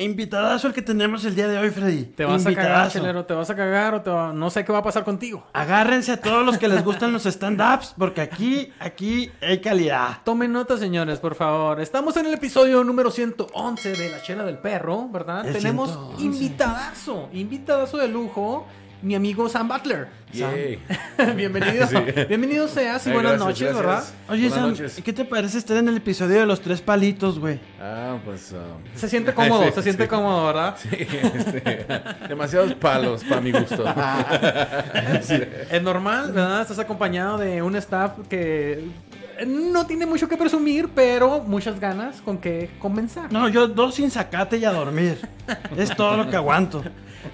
Invitadazo el que tenemos el día de hoy, Freddy. Te vas a cagar, chelero, te vas a cagar o te va- no sé qué va a pasar contigo. Agárrense a todos los que les gustan los stand-ups, porque aquí, aquí hay calidad. Tomen nota, señores, por favor. Estamos en el episodio número 111 de La Chela del Perro, ¿verdad? El Tenemos 111. invitadazo, invitadazo de lujo, mi amigo Sam Butler. Yay. Bienvenido. Sí. Bienvenido seas y Ay, buenas gracias, noches, gracias. ¿verdad? Oye, Buenas Sam, noches. ¿qué te parece estar en el episodio de los tres palitos, güey? Ah, pues. ah, Se siente cómodo, Sí, se siente sí. cómodo, ¿verdad? sí, este, demasiados palos para mi gusto. Es normal, ¿verdad? Estás acompañado de un staff que no tiene mucho que presumir, pero muchas ganas con que comenzar. No, yo dos sin sacate y a dormir. Es todo lo que aguanto.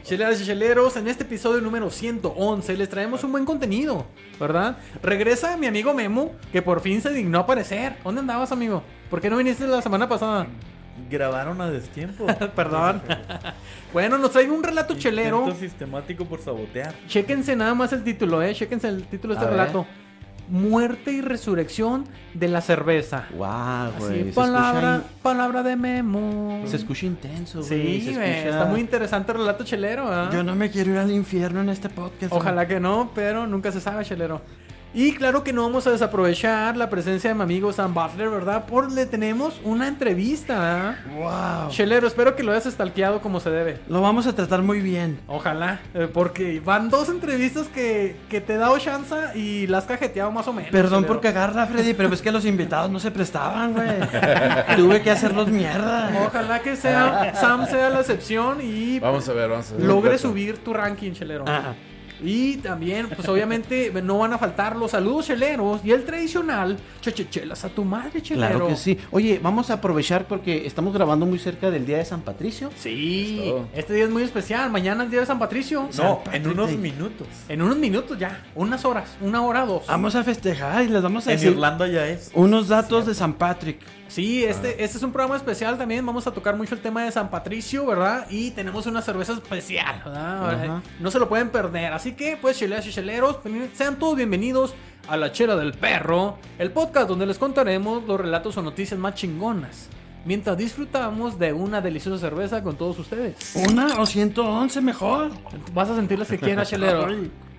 Cheleras y cheleros, en este episodio número 111 les traemos un buen contenido, ¿verdad? Regresa mi amigo Memo, que por fin se dignó a aparecer. ¿Dónde andabas, amigo? ¿Por qué no viniste la semana pasada? Grabaron a destiempo. Perdón. bueno, nos trae un relato chelero. Intento sistemático por sabotear. Chéquense nada más el título, ¿eh? Chéquense el título de este A ver. relato. Muerte y resurrección de la cerveza. Wow, Así, palabra, palabra de Memo. Se escucha intenso, güey. Sí, se güey, escucha- está muy interesante el relato chelero, ¿ah? Yo no me quiero ir al infierno en este podcast. Ojalá que no, pero nunca se sabe, chelero. Y claro que no vamos a desaprovechar la presencia de mi amigo Sam Butler, ¿verdad? Por le tenemos una entrevista. ¿ah? Wow. Chelero, espero que lo hayas stalkeado como se debe. Lo vamos a tratar muy bien. Ojalá, eh, porque van dos entrevistas que, que te he dado chance y las has cajeteado más o menos. Perdón chelero. por cagarla, Freddy, pero es que los invitados no se prestaban, güey. Tuve que hacerlos mierda. Ojalá que sea Sam sea la excepción y Vamos a ver, vamos a ver. logre subir tu ranking, chelero. Ah, Y también, pues obviamente no van a faltar los saludos cheleros y el tradicional chechechelas a tu madre, chelero. Claro que sí. Oye, vamos a aprovechar porque estamos grabando muy cerca del Día de San Patricio. Sí, este día es muy especial. Mañana es día de San Patricio. No, en unos minutos. En unos minutos ya, unas horas, una hora, dos. vamos a festejar y les vamos a En decir Irlanda ya es. unos datos de San Patrick. Sí, este, este es un programa especial también. Vamos a tocar mucho el tema de San Patricio, ¿verdad? Y tenemos una cerveza especial, ¿verdad? No se lo pueden perder. Así que, pues, cheleras y cheleros, sean todos bienvenidos a La Chela del Perro, el podcast donde les contaremos los relatos o noticias más chingonas. Mientras disfrutamos de una deliciosa cerveza con todos ustedes. Una o 111 mejor. Vas a sentir las que quieras, chelero.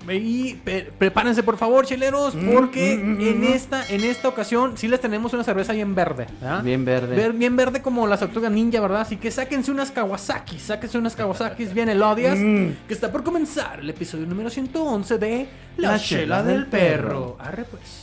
Y prepárense por favor, cheleros, Mm, porque mm, mm, en esta en esta ocasión sí les tenemos una cerveza bien verde, ¿verdad? Bien verde. Ver- bien verde como las tortugas ninja, ¿verdad? Así que sáquense unas Kawasaki, sáquense unas Kawasaki bien elodias, Mm. que está por comenzar el episodio número 111 de La, La Chela Chela del del Perro. Arre pues.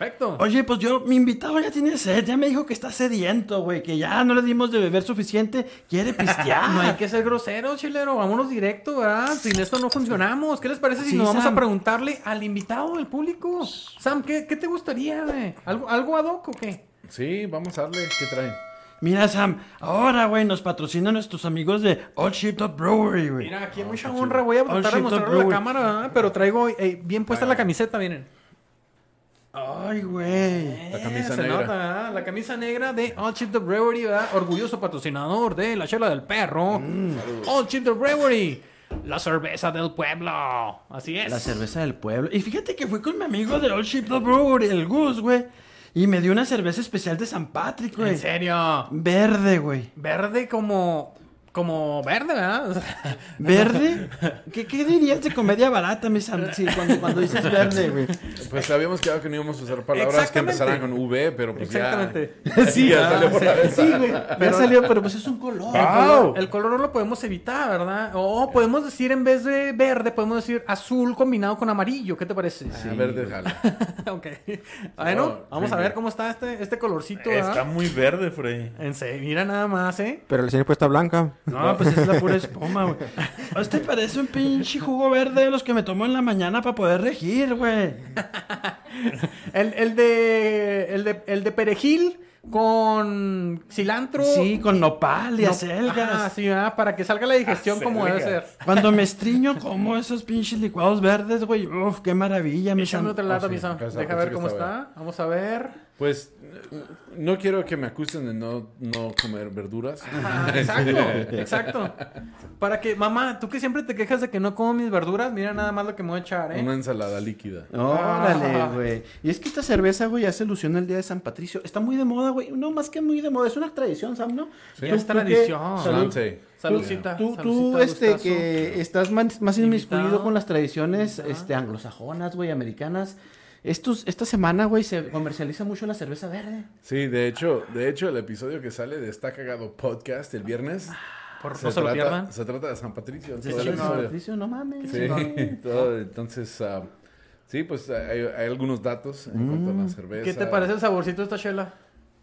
Perfecto. Oye, pues yo, mi invitado ya tiene sed, ya me dijo que está sediento, güey, que ya no le dimos de beber suficiente, quiere pistear. No hay que ser grosero, chilero. Vámonos directo, ¿verdad? Sin esto no funcionamos. ¿Qué les parece si Sí, nos vamos Sam. a preguntarle al invitado del público? Sam, ¿qué, qué te gustaría, güey? ¿Algo, ¿Algo ad hoc o qué? Sí, vamos a darle. ¿Qué traen? Mira, Sam, ahora, güey, nos patrocinan nuestros amigos de Old Ship Brewery, güey. Mira, aquí hay mucha honra. Voy a tratar de shit, mostrarlo a la cámara, ¿verdad? Pero traigo eh, bien puesta la camiseta, miren. Ay, güey. La camisa Eh, se negra. nota. La camisa negra de All Chip the Brewery, ¿verdad? Orgulloso patrocinador de la chela del perro. Mm. All Chip the Brewery. La cerveza del pueblo. Así es. La cerveza del pueblo. Y fíjate que fui con mi amigo de Old Ship Dog Brewery, el Gus, güey. Y me dio una cerveza especial de San Patrick, güey. En serio. Verde, güey. Verde como. Como verde, ¿verdad? O sea, ¿Verde? ¿Qué, qué dirías de comedia barata, mi Sam? Sí, cuando, cuando dices verde, güey. Pues habíamos quedado que no íbamos a usar palabras que empezaran con V, pero pues Exactamente. ya. Sí, ya salió por la vez. Sí, güey. Ya salió, pero pues es un color. El, color, el color no lo podemos evitar, ¿verdad? O podemos decir en vez de verde, podemos decir azul combinado con amarillo. ¿Qué te parece? A ver, déjala. ok. Bueno, Oh, vamos a sí, ver sí. cómo está este, este colorcito, ¿verdad? Está muy verde, Freddy. En serio, mira nada más, ¿eh? Pero la señora puesta blanca. No, pues es la pura espuma, güey. Este parece un pinche jugo verde de los que me tomo en la mañana para poder regir, güey. El, el de, el de. El de perejil con cilantro. Sí, con nopal y No- acelgas. Ajá, sí, ¿verdad? Para que salga la digestión como debe ser. Cuando me estriño como esos pinches licuados verdes, güey. Uf, qué maravilla, mi lata, Oh, Sam. Pensaba- Deja ver cómo está. Vamos a ver. Pues no quiero que me acusen de no, no comer verduras. Ah, exacto, exacto. Para que, mamá, tú que siempre te quejas de que no como mis verduras, mira nada más lo que me voy a echar, ¿eh? Una ensalada líquida. Órale, Ah. güey. Y es que esta cerveza, güey, hace alusión al Día de San Patricio. Está muy de moda, güey. No, más que muy de moda. Es una tradición, Sam, ¿no? Sí. Ya es ¿Tú tradición. Salud. Saludcita. Tú, tú saludcita, este, gustazo. que estás más, más inmiscuido con las tradiciones este, anglosajonas, güey, americanas. Estos, esta semana, güey, se comercializa mucho la cerveza verde. Sí, de hecho, de hecho el episodio que sale de Está Cagado Podcast el viernes Por, no se lo trata, pierdan. se trata de San Patricio. ¿Se el San. Patricio? No mames. Sí, todo, entonces, ah, sí, pues hay, hay algunos datos en cuanto a la cerveza. ¿Qué te parece el saborcito de esta chela?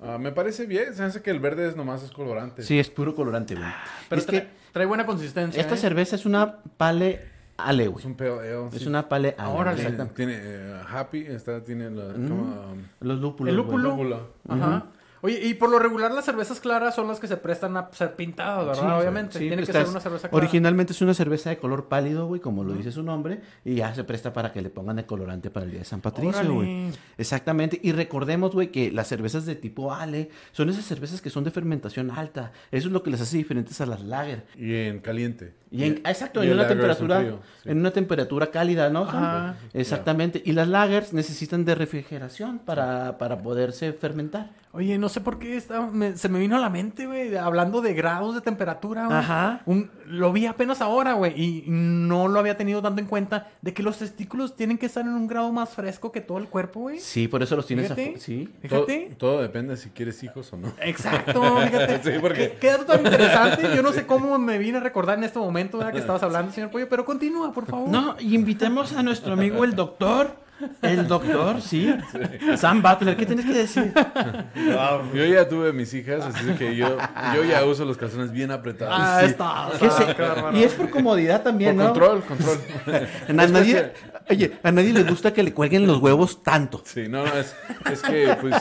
Ah, me parece bien, se hace que el verde es nomás es colorante. Sí, es puro colorante, güey. Pero es trae, que trae buena consistencia. esta ¿eh? cerveza es una pale ale, Es güey. un pale ale. Es sí. una pale ale. Tiene, exacto. tiene, eh, Happy, está, tiene la, como, um, Los lúpulos. El lúpulo. lúpulo. Ajá. Oye, y por lo regular las cervezas claras son las que se prestan a ser pintadas, ¿verdad? Sí, Obviamente. sí, Tiene que ser una cerveza clara. Originalmente es una cerveza de color pálido, güey, como lo dice su nombre, y ya se presta para que le pongan el colorante para el día de San Patricio, Órale. güey. Exactamente. Y recordemos, güey, que las cervezas de tipo Ale son esas cervezas que son de fermentación alta. Eso es lo que les hace diferentes a las lager. Y en caliente. Y en, exacto, y en una temperatura, frío, sí. en una temperatura cálida, ¿no? Ajá. Exactamente. Y las lagers necesitan de refrigeración para, para poderse fermentar. Oye, no sé por qué está- me- se me vino a la mente, güey, hablando de grados de temperatura, güey. Ajá. Un- lo vi apenas ahora, güey, y no lo había tenido tanto en cuenta de que los testículos tienen que estar en un grado más fresco que todo el cuerpo, güey. Sí, por eso los tienes a Fíjate. Sí. Todo, Fíjate. todo depende si quieres hijos o no. Exacto, fíjate. Sí, porque- Qué, qué dato tan interesante. Yo no sé cómo me vine a recordar en este momento ¿verdad? que estabas hablando, señor Pollo, pero continúa, por favor. No, invitemos a nuestro amigo el doctor. El doctor, sí. Sam Butler, ¿qué tienes que decir? Yo ya tuve mis hijas, así que yo, yo ya uso los calzones bien apretados. Ah, Sí. está. ¿Qué está, se- qué bárbaro. Y es por comodidad Por también, ¿no? control, control. Nadie, oye, a nadie le gusta que le cuelguen los huevos tanto. Sí, no, no, es, es que pues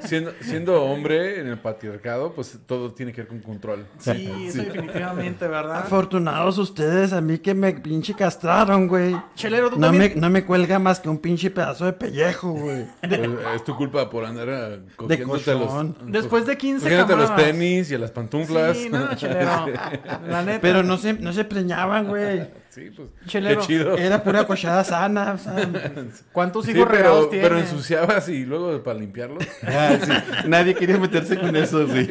siendo, siendo hombre en el patriarcado, pues todo tiene que ver con control. Sí, eso definitivamente, ¿verdad? Afortunados ustedes, a mí que me pinche castraron, güey. Chelero, tú No me, no me cuelga más que un pinche pedazo de pellejo, güey. Pues, es tu culpa por andar eh, cogiéndote los, cochón. Después de 15 cogiéndote los tenis y a las pantuflas. Sí, no, chelero. La neta. Pero no se, no se preñaban, güey. Sí, pues Chelero. qué chido. Era pura cochada sana. o sea, ¿Cuántos Sí, hijos regados pero, tiene? pero ensuciabas y luego para limpiarlos. Ah, sí. Nadie quería meterse con eso, sí.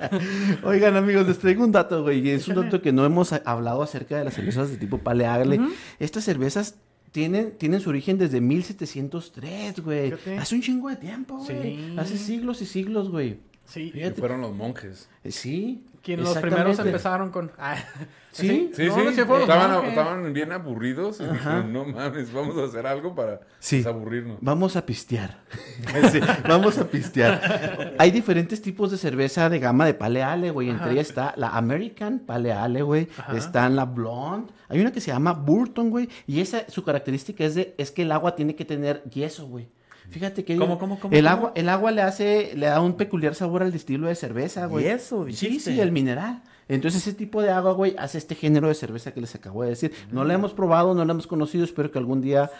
Oigan, amigos, les traigo un dato, güey. y Es un dato que no hemos hablado acerca de las cervezas de tipo paleagle. Estas cervezas tienen, tienen su origen desde 1703, güey. Hace un chingo de tiempo, güey. Sí. Hace siglos y siglos, güey. Sí. Y fueron los monjes. Eh, Sí. Quien los primeros empezaron con. Ah, Sí. Sí, No, sí. no, sí fueron los estaban, monjes. estaban bien aburridos y dijeron, no mames, vamos a hacer algo para Sí. desaburrirnos. Vamos a pistear. Sí, vamos a pistear. Hay diferentes tipos de cerveza de gama de Pale Ale, güey. Entre ellas está la American Pale Ale, güey. Está la Blonde. Hay una que se llama Burton, güey. Y esa, su característica es, de, es que el agua tiene que tener yeso, güey. Fíjate que ¿Cómo, cómo, cómo, el agua, el agua le hace, le da un peculiar sabor al estilo de cerveza, güey. ¿Yeso, Sí, dijiste? sí, el mineral. Entonces ese tipo de agua, güey, hace este género de cerveza que les acabo de decir. No la hemos probado, no la hemos conocido. Espero que algún día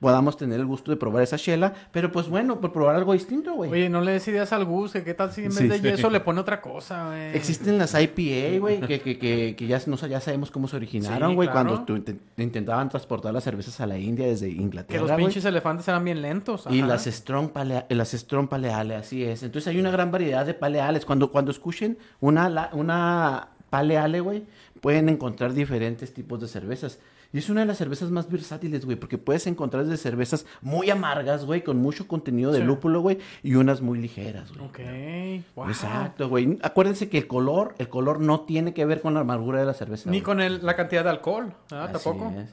podamos tener el gusto de probar esa chela. Pero pues bueno, por probar algo distinto, güey. Oye, no le des ideas al Gus, que qué tal si en vez Sí, de sí. yeso le pone otra cosa, güey. Existen las IPA, güey, que, que, que, que ya, no, ya sabemos cómo se originaron, Sí, güey, claro. cuando inten- intentaban transportar las cervezas a la India desde Que Inglaterra, los güey. pinches elefantes eran bien lentos. Y ajá. las strong, palea- las strong paleale, así es. Entonces hay una gran variedad de paleales. Cuando, cuando escuchen una, la- una paleale, güey, pueden encontrar diferentes tipos de cervezas. Y es una de las cervezas más versátiles, güey, porque puedes encontrar desde cervezas muy amargas, güey, con mucho contenido de Sí. lúpulo, güey, y unas muy ligeras, güey. Ok. Wow. Exacto, güey. Acuérdense que el color, el color no tiene que ver con la amargura de la cerveza. Ni güey. con el- la cantidad de alcohol, ¿ah? Así Tampoco. es.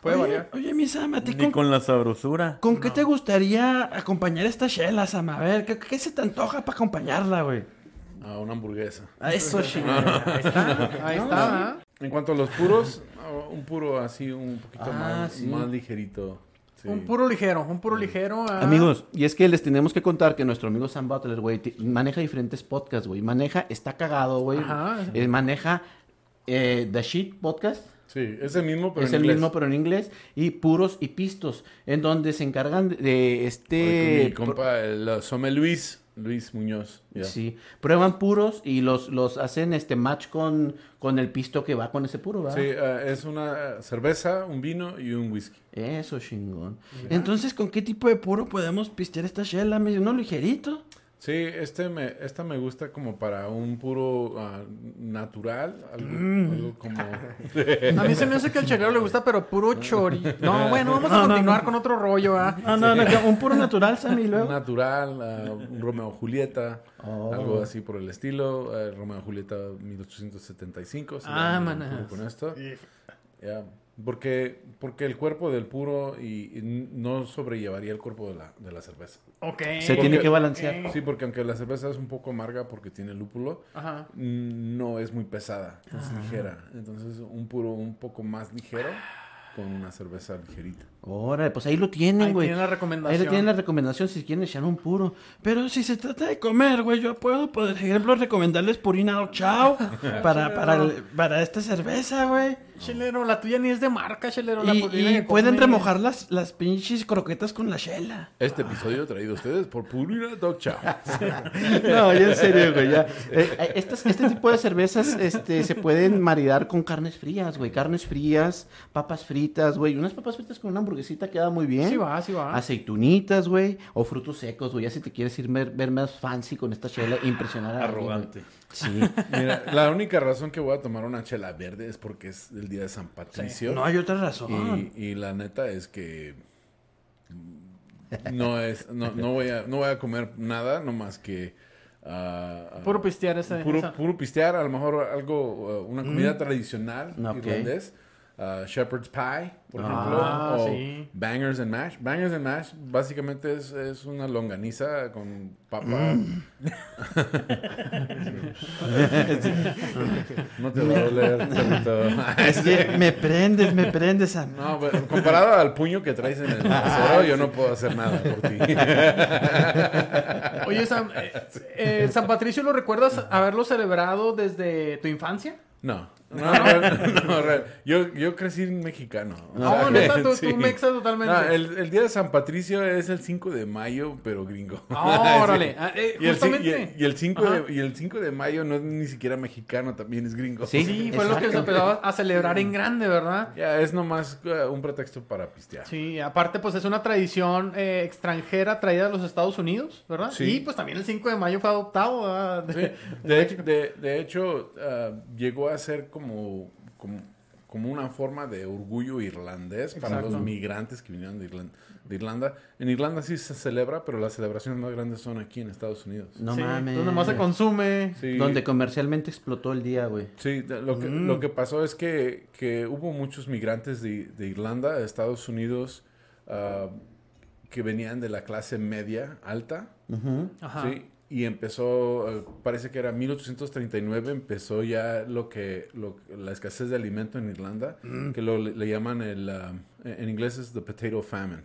Puede oye, variar. oye, mi Sam, ¿a ti Ni con, con la sabrosura. con qué te gustaría acompañar esta chela, Sam? A ver, ¿qué, qué se te antoja para acompañarla, güey? A una hamburguesa. A eso, chingada. Ahí está, ahí está. ¿ah? En cuanto a los puros, un puro así, un poquito Ah, más, sí. más ligerito. Sí. Un puro ligero, un puro ligero. ah. Amigos, y es que les tenemos que contar que nuestro amigo Sam Butler, güey, maneja diferentes podcasts, güey. Maneja, está cagado, güey. Ajá. Eh, maneja eh, The Shit Podcast. Sí, es el mismo, pero es en el inglés. mismo, pero en inglés. Y puros y pistos, en donde se encargan de, Oye, este... con mi compa, el Some Luis, Luis Muñoz. Sí, prueban puros y los, los hacen este match con, con el pisto que va con ese puro, ¿verdad? Sí, eh, es una cerveza, un vino y un whisky. Eso, chingón. Entonces, ¿con qué tipo de puro podemos pistear esta chela? ¿Me- ¿Uno ligerito? Sí, este me, esta me gusta como para un puro ah, natural, algo, algo como... A mí se me hace que al chelero le gusta, pero puro chori. No, bueno, vamos a No, continuar no. con otro rollo, ¿ah? No, no, un puro natural, Sammy, luego. natural, un Romeo Julieta, Oh. algo así por el estilo. eh, Romeo Julieta 1875. se Ah, puro Con esto. Ya, Porque, porque el cuerpo del puro y, y no sobrellevaría el cuerpo de la, de la cerveza. Ok. Se tiene que balancear. Sí, porque aunque la cerveza es un poco amarga porque tiene lúpulo, Ajá. no es muy pesada, es ligera. Entonces, un puro un poco más ligero con una cerveza ligerita. Órale, pues ahí lo tienen, Ahí güey. tienen la Ahí recomendación. le tienen la recomendación si quieren echar un puro. Pero si se trata de comer, güey, yo puedo, por ejemplo, recomendarles Purina o Chao para, para, para esta cerveza, güey. Chelero, la tuya ni es de marca, chelero. la Y, purina y pueden remojar las, las pinches croquetas con la chela. Este episodio traído a ustedes por Purina Dog Chow. No, ya en serio, güey, ya. Eh, eh, estas- este tipo de cervezas este, se pueden maridar con carnes frías, güey. Carnes frías, papas fritas, güey. Unas papas fritas con una hamburguesita queda muy bien. Sí va, sí va. Aceitunitas, güey. O frutos secos, güey. Ya si te quieres ir ver, ver más fancy con esta chela, impresionar a alguien. Arrogante. Sí. Mira, la única razón que voy a tomar una chela verde es porque es el día de San Patricio. No hay otra razón. y, y la neta es que no es, no, no voy a, no voy a comer nada, no más que ah, Puro pistear ese. puro, esa. puro pistear, a lo mejor algo, uh, una comida tradicional Ok. irlandés. Uh, shepherd's pie, por Ah, ejemplo, o sí. bangers and mash. Bangers and mash básicamente es, es una longaniza con papa. no te va a doler, perrito. Es que me prendes, me prendes a... No, pero comparado al puño que traes en el trasero, yo no puedo hacer nada por ti. Oye, San, eh, eh, San Patricio, ¿lo recuerdas haberlo celebrado desde tu infancia? No, no, no, no, real. yo, yo crecí mexicano. o No, sea, neta, tú, sí. tú mexa totalmente. No, el, el día de San Patricio es el 5 de mayo, pero gringo. Ah, órale. Sí. Ah, eh, Y el, cin- justamente. y el- y el 5 Ajá. de, y el 5 de mayo no es ni siquiera mexicano, también es gringo. Sí. Sí, fue lo que se empezó a celebrar en grande, ¿verdad? Ya, es nomás uh, un pretexto para pistear. Sí, aparte pues es una tradición eh, extranjera traída de los Estados Unidos, ¿verdad? Sí. Y pues también el 5 de mayo fue adoptado, De, hecho- de- de hecho, ah, llegó a ser como, como, como una forma de orgullo irlandés para Exacto. los migrantes que vinieron de Irlanda, de Irlanda. En Irlanda sí se celebra, pero las celebraciones más grandes son aquí en Estados Unidos. No Sí, mames. Donde más se consume. Sí, Donde comercialmente explotó el día, güey. sí, lo, que, lo que pasó es que, que hubo muchos migrantes de, de Irlanda a Estados Unidos ah, que venían de la clase media alta. Ajá. Sí, y empezó, eh, parece que era 1839, empezó ya lo que, lo- la escasez de alimento en Irlanda, que lo, le, llaman el, ah, en inglés es the potato famine.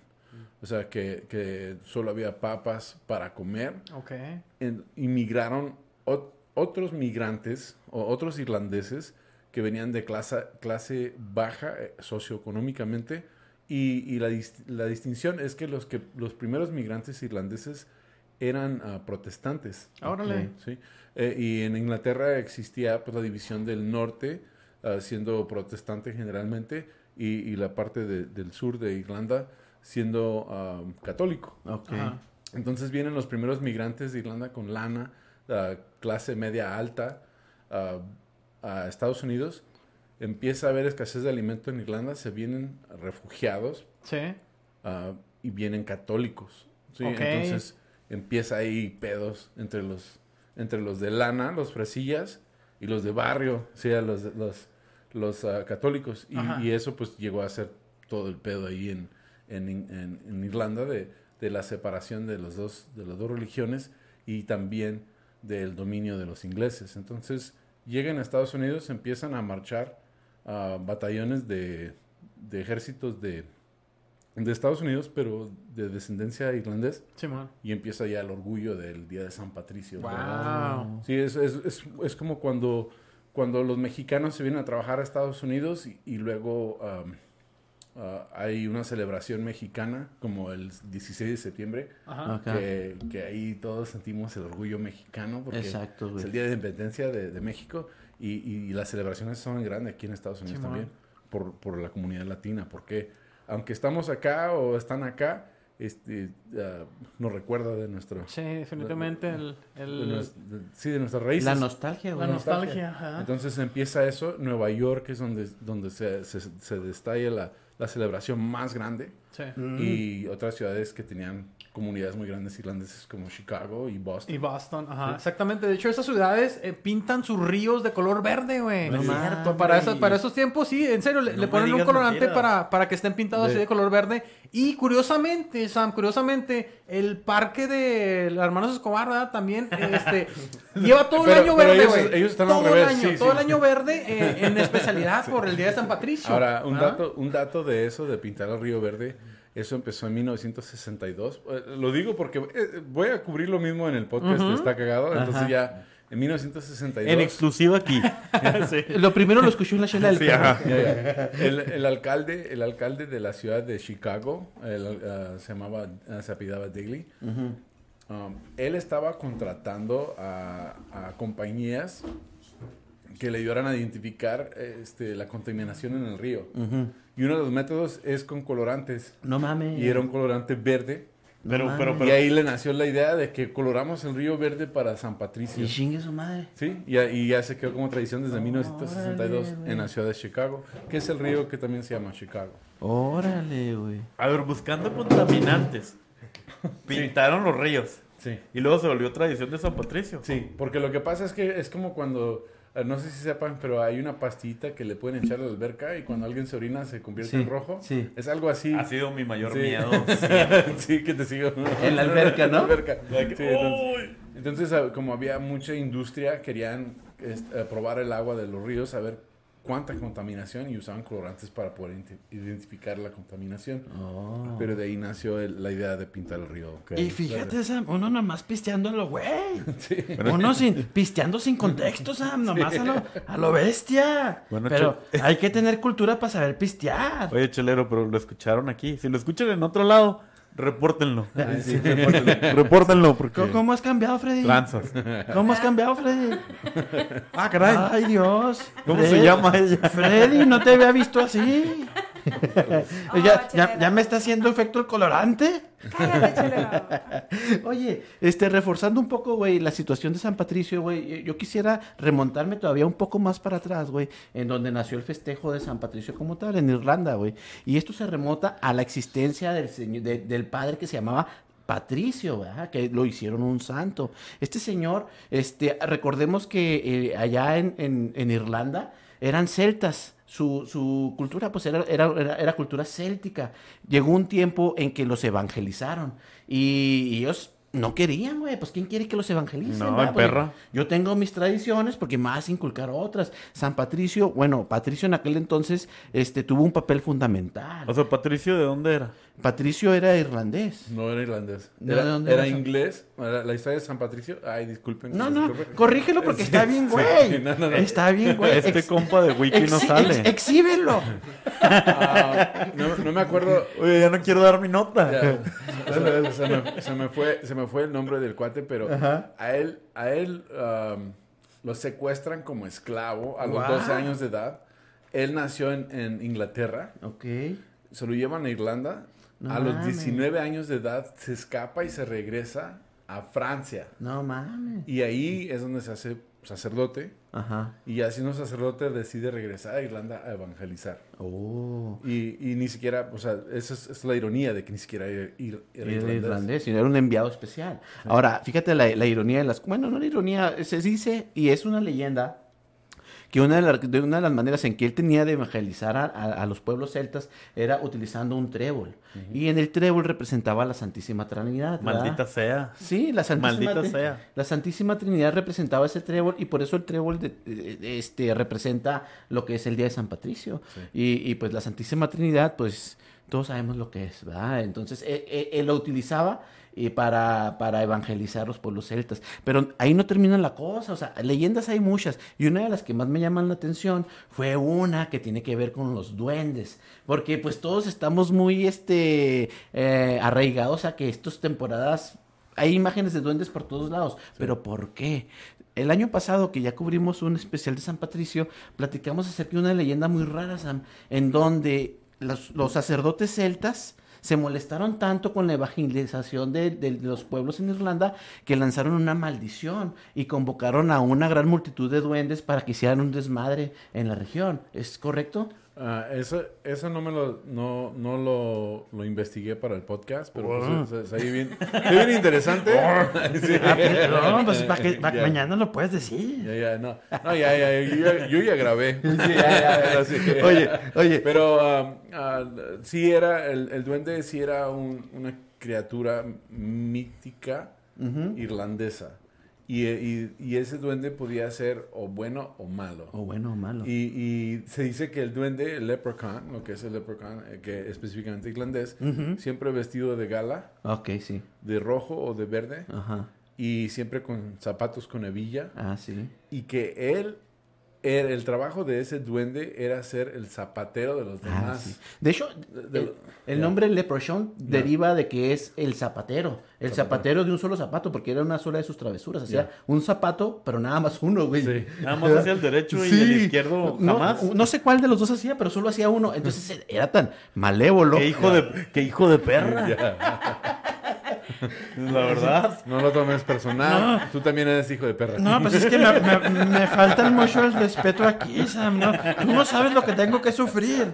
O sea, que, que solo había papas para comer. Ok. En- inmigraron ot- otros migrantes o otros irlandeses que venían de clase, clase baja eh, socioeconómicamente. Y, y la, dis- la distinción es que los, que los primeros migrantes irlandeses eran ah, protestantes. Órale. ¿sí? Eh, y en Inglaterra existía pues, la división del norte, ah, siendo protestante generalmente, y, y la parte de- del sur de Irlanda siendo ah, católico. Ok. Ajá. Entonces vienen los primeros migrantes de Irlanda con lana, ah, clase media alta, a Estados Unidos. Empieza a haber escasez de alimento en Irlanda, se vienen refugiados Sí. y vienen católicos. ¿sí? Ok. Entonces empieza ahí pedos entre los, entre los de lana, los fresillas, y los de barrio, o sea, los, los, los ah, católicos. Y, eso pues llegó a ser todo el pedo ahí en, en, en- en Irlanda de, de la separación de, los dos, de las dos religiones y también del dominio de los ingleses. Entonces llegan a Estados Unidos, empiezan a marchar batallones de, de ejércitos de, de Estados Unidos, pero de descendencia irlandés, Simón. y empieza ya el orgullo del Día de San Patricio. Wow. Sí, es, es, es, es como cuando, cuando los mexicanos se vienen a trabajar a Estados Unidos y, y luego um, ah, hay una celebración mexicana como el 16 de septiembre, Ajá. Acá. que, que ahí todos sentimos el orgullo mexicano porque Exacto, güey. es el Día de Independencia de, de México y, y las celebraciones son grandes aquí en Estados Unidos Simón. también por, por la comunidad latina, porque aunque estamos acá o están acá, este, ah, nos recuerda de nuestro... Sí, definitivamente el, de el- nues- de- sí, de nuestras raíces. La nostalgia, la nostalgia. ajá. Entonces empieza eso. Nueva York es donde, donde se, se, se destalla la, la celebración más grande. Sí. Y otras ciudades que tenían comunidades muy grandes irlandeses como Chicago y Boston. Y Boston, ajá, exactamente. De hecho, esas ciudades eh, pintan sus ríos de color verde, güey. No es cierto, Para, eso- para esos tiempos, sí, en serio, le, No le me ponen un colorante para, para que estén pintados así de color verde. Y curiosamente, Sam, curiosamente, el parque de los hermanos Escobar, ¿verdad? También este, lleva todo el Pero- año pero verde, ellos- güey. ellos están al todo revés, el año, sí, todo sí. el año verde eh, en especialidad por el día de San Patricio. Ahora, un ¿verdad? dato, un dato de eso, de pintar el Río Verde, eso empezó en 1962. Eh, lo digo porque eh, voy a cubrir lo mismo en el podcast, de está cagado. Entonces Ajá. ya, en 1962... En exclusiva aquí. Lo primero lo escuché en la chela del Sí, ajá. Ya, ya. El, el alcalde, el alcalde de la ciudad de Chicago, el, ah, se llamaba, ah, se apellidaba Daly. Um, él estaba contratando a, a compañías que le ayudaran a identificar este, la contaminación en el río. Ujú. Y uno de los métodos es con colorantes. No mames. Y era un colorante verde. Pero, pero, mames. Y pero. ahí le nació la idea de que coloramos el río verde para San Patricio. Y chingue su madre. Sí, y ya, y ya se quedó como tradición desde 1962 Órale, güey. en la ciudad de Chicago, que es el río que también se llama Chicago. Órale, güey. A ver, buscando contaminantes. Pintaron los ríos. Sí. Y luego se volvió tradición de San Patricio. Sí, porque lo que pasa es que es como cuando, no sé si sepan, pero hay una pastillita que le pueden echar a la alberca y cuando alguien se orina se convierte Sí, en rojo. sí. Es algo así. Ha sido mi mayor Sí. miedo. sí, que te sigo. En la alberca, ¿no? En la alberca. Like, entonces, entonces, ah, como había mucha industria, querían este, eh, probar el agua de los ríos, saber cuánta contaminación y usaban colorantes para poder identi- identificar la contaminación. Oh. Pero de ahí nació el- la idea de pintar el río. Y fíjate, Sam, uno nomás pisteándolo, güey. Sí. Uno sin, pisteando sin contexto, Sam, nomás a, lo, a lo bestia. Bueno, Pero hay que tener cultura para saber pistear. Oye, chelero, pero lo escucharon aquí. Si lo escuchan en otro lado, repórtenlo. Sí, repórtenlo porque. ¿Cómo, cómo has cambiado, Freddy? Tranzas. ¿Cómo has cambiado, Freddy? Ah, caray. Ay, Dios. ¿Cómo Fred- se llama ella? Freddy, no te había visto así. Oh, ya, ya, chelero. ya me está haciendo efecto el colorante. Cállate. Oye, este, reforzando un poco, güey, la situación de San Patricio, güey, eh, yo quisiera remontarme todavía un poco más para atrás, güey, en donde nació el festejo de San Patricio como tal, en Irlanda, güey. Y esto se remota a la existencia del, señor, de- del padre que se llamaba Patricio, ¿verdad? que lo hicieron un santo. Este señor, este, recordemos que eh, allá en, en- en Irlanda eran celtas. Su, su cultura, pues, era, era, era- cultura céltica. Llegó un tiempo en que los evangelizaron. Y ellos no querían, güey. Pues, ¿quién quiere que los evangelicen? No, en Pues, perra. yo tengo mis tradiciones porque me vas a inculcar otras. San Patricio, bueno, Patricio en aquel entonces este, tuvo un papel fundamental. O sea, Patricio, ¿de dónde era? Patricio era irlandés. No era irlandés. Era, ¿de dónde era inglés. La historia de San Patricio. Ay, disculpen. No, no, disculpen. corrígelo porque Sí, está bien, sí, güey. no, no, no. Está bien, güey. Este Ex- compa de Wiki no sale. ex- exhíbelo. Ah, no, no me acuerdo. Oye, ya no quiero dar mi nota. Ya, se, se me, se me fue, se me fue el nombre del cuate, pero a él, a él um, lo secuestran como esclavo a los Guau. 12 años de edad. Él nació en, en Inglaterra, Ok. se lo llevan a Irlanda. No a los mames. 19 años de edad se escapa y se regresa a Francia. No mames. Y ahí es donde se hace sacerdote. Ajá. Y ya siendo sacerdote decide regresar a Irlanda a evangelizar. Oh. Y, y ni siquiera, o sea, esa es, es la ironía de que ni siquiera era, ir- era Era irlandés. irlandés, sino era un enviado especial. Ahora, fíjate la, la ironía de las... Bueno, no la ironía, se dice, y es una leyenda, que una de, la- de una de las maneras en que él tenía de evangelizar a, a- a los pueblos celtas era utilizando un trébol. Y en el trébol representaba a la Santísima Trinidad. ¿verdad? Maldita sea. Sí, la Santísima, Maldita sea. la Santísima Trinidad representaba ese trébol y por eso el trébol de- este, representa lo que es el Día de San Patricio. Y, y, pues la Santísima Trinidad, pues todos sabemos lo que es, ¿verdad? Entonces, eh, eh, él lo utilizaba eh, para, para evangelizar los pueblos celtas. Pero ahí no termina la cosa, o sea, leyendas hay muchas. Y una de las que más me llaman la atención fue una que tiene que ver con los duendes. Porque pues todos estamos muy este, eh, arraigados a que estas temporadas hay imágenes de duendes por todos lados. Pero ¿por qué? El año pasado, que ya cubrimos un especial de San Patricio, platicamos acerca de una leyenda muy rara, Sam, en donde los, los sacerdotes celtas se molestaron tanto con la evangelización de, de los pueblos en Irlanda que lanzaron una maldición y convocaron a una gran multitud de duendes para que hicieran un desmadre en la región. ¿Es correcto? Ah, eso, eso no me lo, no, no lo, lo investigué para el podcast, pero pues, se, se- se oye bien, oye bien interesante. Sí. Ah, pero, no, pues para que para que mañana lo puedes decir. Ya, ya, no. No, ya, ya, yo ya, yo ya grabé. Sí. Oye, oye. Pero um, ah, sí era, el, el duende sí era un- una criatura mítica irlandesa. Y, y- y ese duende podía ser o bueno o malo. O bueno o malo. Y, y se dice que el duende, el leprechaun, lo que es el leprechaun, eh, que específicamente irlandés, siempre vestido de gala, Ok, sí. de rojo o de verde, Ajá. y siempre con zapatos con hebilla, Ah, sí. y que él, era- el trabajo de ese duende era ser el zapatero de los Ah, demás. sí. De hecho, de- el, nombre leprechaun deriva de que es el zapatero. El zapatero de un solo zapato, porque era una sola de sus travesuras. Hacía un zapato, pero nada más uno, güey. Sí. Nada más hacia el derecho y el izquierdo No, jamás. No, sé cuál de los dos hacía, pero solo hacía uno. Entonces era tan malévolo. ¿Qué hijo de, qué hijo de perra? La verdad. No lo tomes personal. Tú también eres hijo de perra. No, pues es que me, me, me falta mucho el respeto aquí, Sam. ¿no? Tú no sabes lo que tengo que sufrir.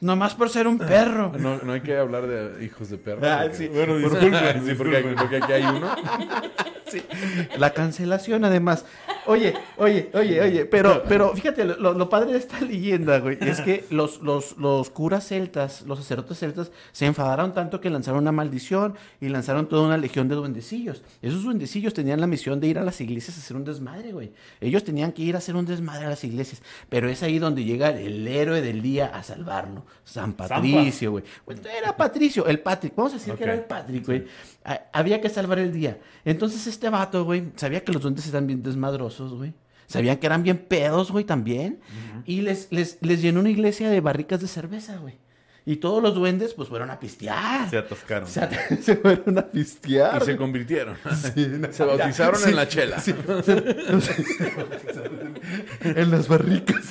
Nomás por ser un perro. No, no hay que hablar de hijos de perra. Ah, porque- sí. Bueno, disculpen. Sí, porque, porque aquí hay uno. La cancelación, además. Oye, oye, oye, oye, pero, pero fíjate, lo, lo padre de esta leyenda, güey, es que los, los, los curas celtas, los sacerdotes celtas, se enfadaron tanto que lanzaron una maldición y lanzaron toda una legión de duendecillos. Esos duendecillos tenían la misión de ir a las iglesias a hacer un desmadre, güey. Ellos tenían que ir a hacer un desmadre a las iglesias, pero es ahí donde llega el héroe del día a salvarnos, San Patricio, güey. Era Patricio, el Patrick, vamos a decir que era el. Patrick, güey. Había que salvar el día. Entonces este vato, güey, sabía que los duendes eran bien desmadrosos, güey. Sabían que eran bien pedos, güey, también. Y les, les, les llenó una iglesia de barricas de cerveza, güey. Y todos los duendes, pues, fueron a pistear. Se atascaron. O sea, se fueron a pistear. Y se convirtieron. se bautizaron en la chela. en las barricas.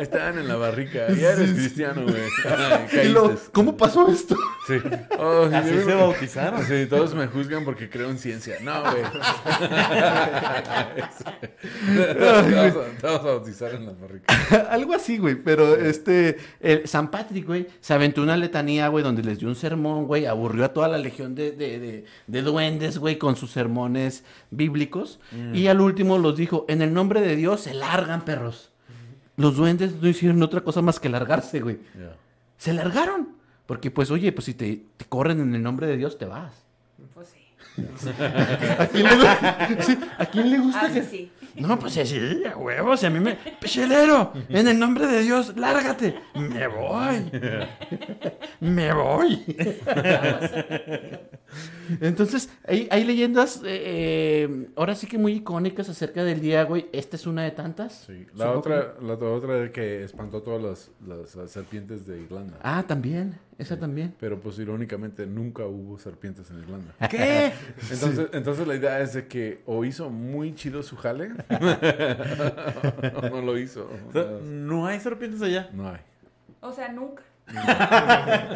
Estaban en la barrica. Ya eres cristiano, güey. ¿Cómo pasó esto? Sí. Oh, sí, Así yo- se bautizaron. Sí, todos me juzgan porque creo en ciencia. No, güey. Te vas a- te vas a bautizar en la barrica. Algo así, güey. Pero este, el San Patrick, güey, se aventó una letanía, güey, donde les dio un sermón, güey, aburrió a toda la legión de, de, de, de duendes, güey, con sus sermones bíblicos. Y al último los dijo, en el nombre de Dios se largan, perros. Los duendes no hicieron otra cosa más que largarse, güey. Se largaron. Porque, pues, oye, pues si te, te corren en el nombre de Dios, te vas. Pues sí. ¿A quién le, gu- sí, ¿a quién le gusta Ah, que...? sí. No, pues sí, a huevos. Y a mí me. Pichelero, en el nombre de Dios, lárgate. Me voy. Me voy. Entonces, hay, hay leyendas, eh, eh, ahora sí que muy icónicas acerca del día, güey. Esta es una de tantas. Sí. La otra, la otra que espantó todas las, las serpientes de Irlanda. Ah, también, esa también. Pero pues irónicamente nunca hubo serpientes en Irlanda. ¿Qué? Entonces, entonces la idea es de que o hizo muy chido su jale o no lo hizo. O sea, no hay serpientes allá. No hay. O sea, nunca.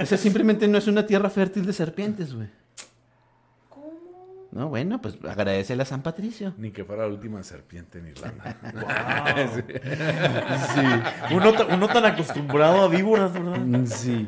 Esa simplemente no es una tierra fértil de serpientes, güey. No, bueno, pues agradecele a San Patricio. Ni que fuera la última serpiente en Irlanda. Sí. Uno, ta- uno tan acostumbrado a víboras, ¿verdad? Sí.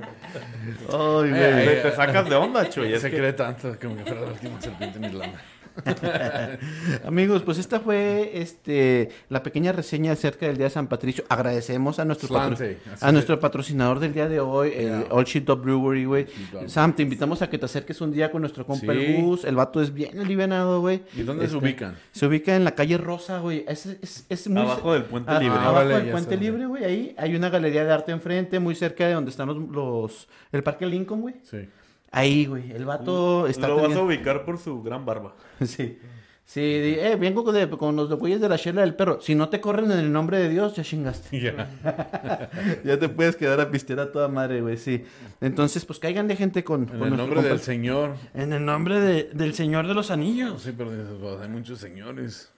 Ay, Eh, Te, te sacas de onda, Chuy. Ya Es se que cree tanto como que fuera la última serpiente en Irlanda. Amigos, pues esta fue este la pequeña reseña acerca del Día de San Patricio. Agradecemos a nuestro, Slante, a es. nuestro patrocinador del día de hoy, el. Old Shit Dog Brewery, güey. Sam, te invitamos a que te acerques un día con nuestro compa Sí. el Gus. El vato es bien alivianado, güey. ¿Y dónde se Este, ubican? Se ubica en la calle Rosa, güey. Es, es, es muy Abajo del puente Ah, libre. Abajo vale, del puente sé. libre, güey. Ahí hay una galería de arte enfrente, muy cerca de donde están los, los- el Parque Lincoln, güey. Sí. Ahí, güey. El vato está Lo vas a ubicar por su gran barba. Sí. Sí, eh, vengo con, de- con los de güeyes de la chela del perro. Si no te corren en el nombre de Dios, ya chingaste. Ya. ya te puedes quedar a pistear a toda madre, güey, sí. Entonces, pues caigan de gente con, En con el nombre del Señor. En el nombre de- del Señor de los Anillos. Sí, pero pues, hay muchos señores.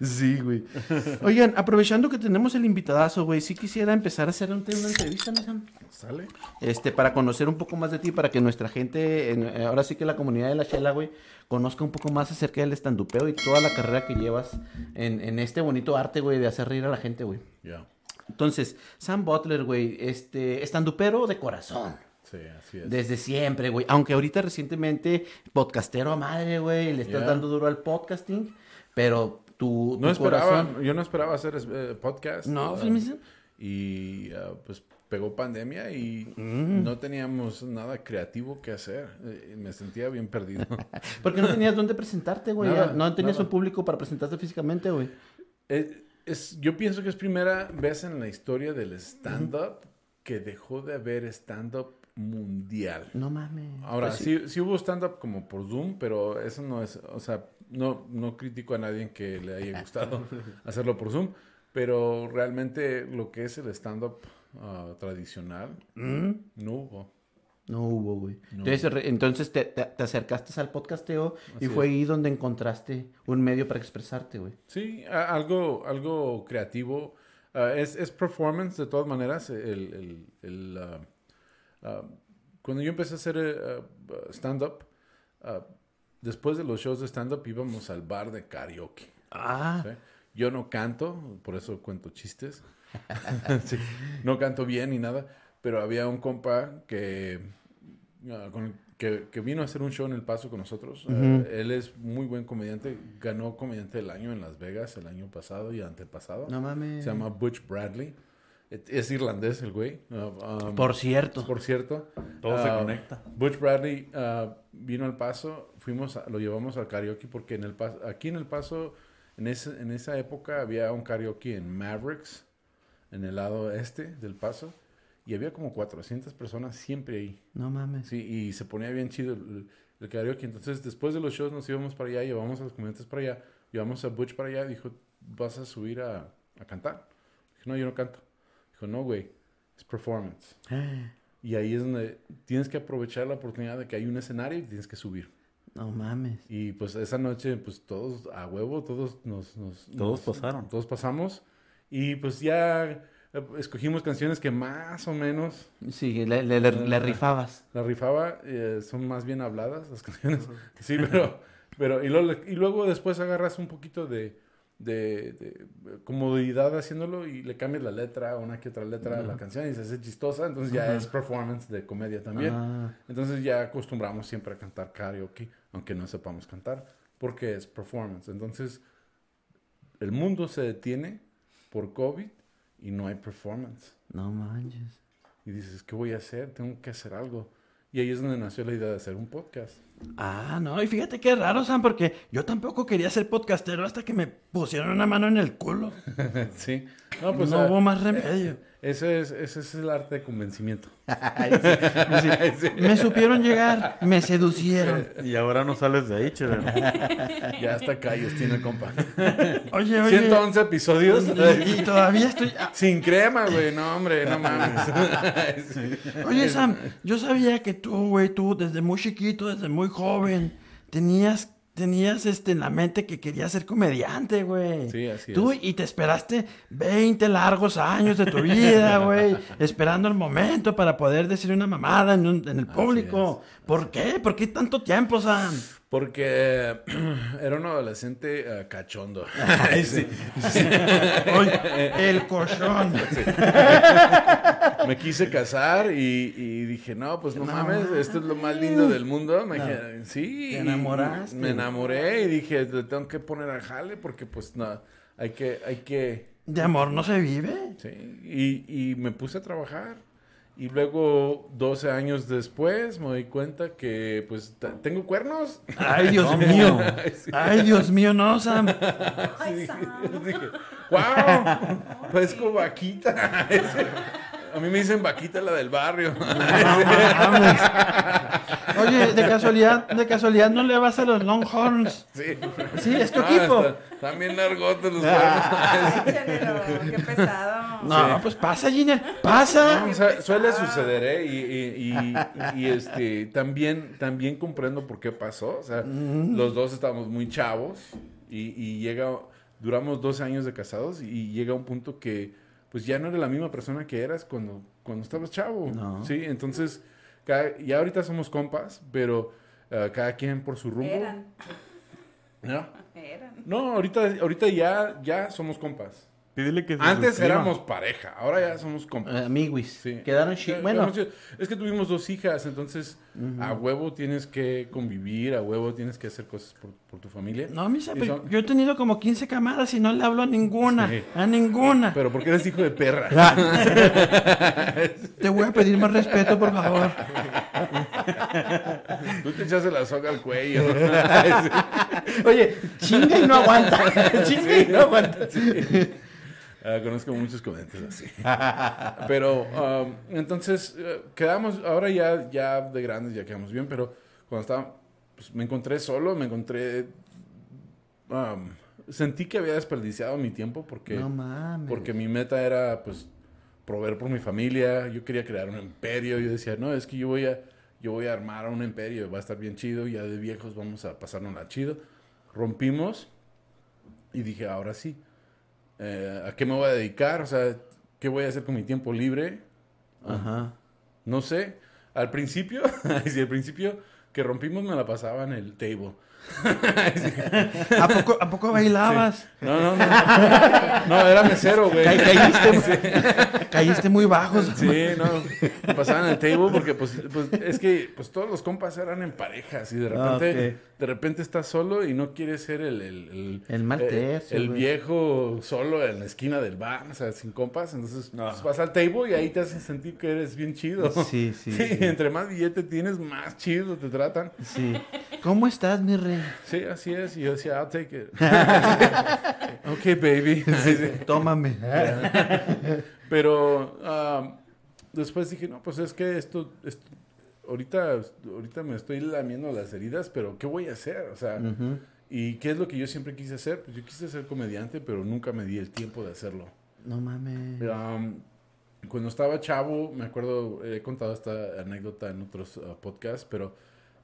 Sí. Güey. Oigan, aprovechando que tenemos el invitadazo, güey, sí quisiera empezar a hacer un- una entrevista, ¿no? ¿Sale? Este, para conocer un poco más de ti, para que nuestra gente, en- eh, ahora sí que la comunidad de la chela, güey, conozca un poco más acerca del estandupeo y toda la carrera que llevas en, en este bonito arte, güey, de hacer reír a la gente, güey. Ya. Entonces, Sam Butler, güey, este, estandupero de corazón. Sí, así es. Desde siempre, güey. Aunque ahorita recientemente podcastero a madre, güey, le estás dando duro al podcasting, pero tu, tu No esperaba, corazón... yo no esperaba hacer eh, podcast. No, dicen- y ah, pues pegó pandemia y Mm. no teníamos nada creativo que hacer. Eh, me sentía bien perdido. Porque no tenías dónde presentarte, güey. Nada, No tenías nada. un público para presentarte físicamente, güey. Eh, es, yo pienso que es primera vez en la historia del stand-up que dejó de haber stand-up mundial. No mames. Ahora, Pues sí, sí hubo stand-up como por Zoom, pero eso no es, o sea, no, no critico a nadie que le haya gustado hacerlo por Zoom, pero realmente lo que es el stand-up ah, tradicional, Mm. no hubo. No hubo, güey. No Entonces, re- entonces te, te- te acercaste al podcasteo y fue es. ahí donde encontraste un medio para expresarte, güey. Sí, a- algo, algo creativo. Ah, es, es performance de todas maneras. El, el- el, ah, ah, cuando yo empecé a hacer stand-up, después de los shows de stand-up íbamos al bar de karaoke. Ah, ¿sí? Yo no canto, por eso cuento chistes. Sí, No canto bien ni nada, pero había un compa que, ah, con- que, que vino a hacer un show en El Paso con nosotros. Eh, él es muy buen comediante, ganó comediante del año en Las Vegas el año pasado y antepasado. no mames. Se llama Butch Bradley. Es irlandés el güey. Ah, um, Por cierto. por cierto. Todo se Ah, conecta. Butch Bradley ah, vino al Paso, fuimos, a- lo llevamos al karaoke porque en el Paso, aquí en el Paso, en, ese, en esa época había un karaoke en Mavericks, en el lado este del Paso, y había como 400 personas siempre ahí. No mames. Sí, y se ponía bien chido el, el karaoke. Entonces, después de los shows nos íbamos para allá, llevamos a los comediantes para allá, llevamos a Butch para allá, dijo, ¿vas a subir a, a cantar? Dije, no, yo no canto. Dijo, no, güey, es performance. Y ahí es donde tienes que aprovechar la oportunidad de que hay un escenario y tienes que subir. No mames. Y pues esa noche, pues todos a huevo, todos nos... nos- Todos nos- pasaron. Todos pasamos. Y pues ya eh, escogimos canciones que más o menos Sí, le, le- le- le rifabas. la rifaba, eh, son más bien habladas las canciones. Sí, pero... pero y, luego, y luego después agarras un poquito de, de, de comodidad haciéndolo y le cambias la letra, una que otra letra a la canción y se hace chistosa. Entonces ya es performance de comedia también. Ah, Entonces ya acostumbramos siempre a cantar karaoke, aunque no sepamos cantar, porque es performance. Entonces el mundo se detiene por COVID y no hay performance. no manches. Y dices, ¿qué voy a hacer? Tengo que hacer algo. Y ahí es donde nació la idea de hacer un podcast. Ah, no, y fíjate qué raro, Sam, porque yo tampoco quería ser podcastero hasta que me pusieron una mano en el culo. sí. No, pues no hubo más remedio. ese, es, ese es el arte de convencimiento. Me supieron llegar, me seducieron. Y ahora no sales de ahí, chévere. ya hasta callos tiene el compa. Oye, oye. 111 episodios. Y, y todavía estoy. ah, Sin crema, güey. No, hombre, no mames. Oye, Sam, yo sabía que tú, güey, tú desde muy chiquito, desde muy joven, tenías, tenías este, en la mente que querías ser comediante, güey. Sí, así Tú, es. y te esperaste 20 largos años de tu vida, güey, esperando el momento para poder decir una mamada en, un- en el público. ¿Por qué? ¿Por qué tanto tiempo, Sam? Porque era un adolescente eh, cachondo. Sí. Oye, el cochón. Me quise casar y, y dije, no, pues no, No mames, mames. esto es lo más lindo del mundo. Me dije, sí. Te enamoraste. Me enamoré y dije, le tengo que poner a jale porque pues no, hay que, hay que, De amor no se vive. sí. Y, y me puse a trabajar. Y luego, 12 años después, me doy cuenta que pues tengo cuernos. Ay, Dios mío. Ay, Dios mío, no, Sam. Ay, Sam. Dije, wow, parezco vaquita. A mí me dicen vaquita la del barrio. Oye, de casualidad, de casualidad no le vas a los Longhorns. Sí. Sí, es tu Ah, equipo. está- Están bien largotes los cuernos. Ay, qué pesado. No, pues pasa, Gina. Pasa. No, o sea, suele suceder, ¿eh? Y, y- y- y, este, también, también comprendo por qué pasó. O sea, los dos estábamos muy chavos y, y llega, duramos 12 años de casados y llega un punto que, pues ya no eres la misma persona que eras cuando, cuando estabas chavo. No. Sí, entonces, cada- ya ahorita somos compas, pero eh, cada quien por su rumbo. Eran, ¿No? eran. No, ahorita, ahorita ya, ya somos compas. Pídele que se Antes suscriba. éramos pareja, ahora ya somos compas. Eh, amiguis. Sí. Quedaron chi- Ya, Bueno, chidos. es que tuvimos dos hijas, entonces a huevo tienes que convivir, a huevo tienes que hacer cosas por, por tu familia. No, misa, pero son- yo he tenido como 15 camadas y no le hablo a ninguna. Sí. A ninguna. Pero porque eres hijo de perra. Te voy a pedir más respeto, por favor. Tú te echaste la soga al cuello. oye, chinga y no aguanta. chinga y no aguanta. Ah, conozco muchos comediantes así. Pero um, entonces eh, quedamos, ahora ya, ya de grandes ya quedamos bien, pero cuando estaba, pues me encontré solo, me encontré, um, sentí que había desperdiciado mi tiempo porque... No mames. porque mi meta era pues proveer por mi familia, yo quería crear un imperio, yo decía, no, es que yo voy a yo voy a armar un imperio, va a estar bien chido, ya de viejos vamos a pasarnos la chido. Rompimos y dije, ahora sí, eh, ¿a qué me voy a dedicar? O sea, ¿qué voy a hacer con mi tiempo libre? Ajá. No sé. Al principio, sí, al principio que rompimos me la pasaba en el table. ¿A poco, ¿a poco bailabas? No, no, no. No, era mesero, güey. Ca- caíste, caíste muy bajo. Sí, no. Me pasaban el table porque, pues, pues, es que pues, todos los compas eran en parejas y de Ah, repente, de repente estás solo y no quieres ser el... El, el, El mal el- tercio, el viejo solo en la esquina del bar, o sea, sin compas. Entonces, pues, vas al table y ahí te hacen sentir que eres bien chido. Sí, sí, sí. entre más billete tienes, más chido te tratan. Sí. ¿Cómo estás, mi rey? Sí, así es. Y yo decía, I'll take it. ok, baby. Sí, sí. Tómame. Pero ah, después dije, no, pues es que esto, esto- ahorita, ahorita me estoy lamiendo las heridas, pero ¿qué voy a hacer? O sea, Ujú. ¿y qué es lo que yo siempre quise hacer? Pues yo quise ser comediante, pero nunca me di el tiempo de hacerlo. No mames. Um, cuando estaba chavo, me acuerdo, he contado esta anécdota en otros ah, podcasts, pero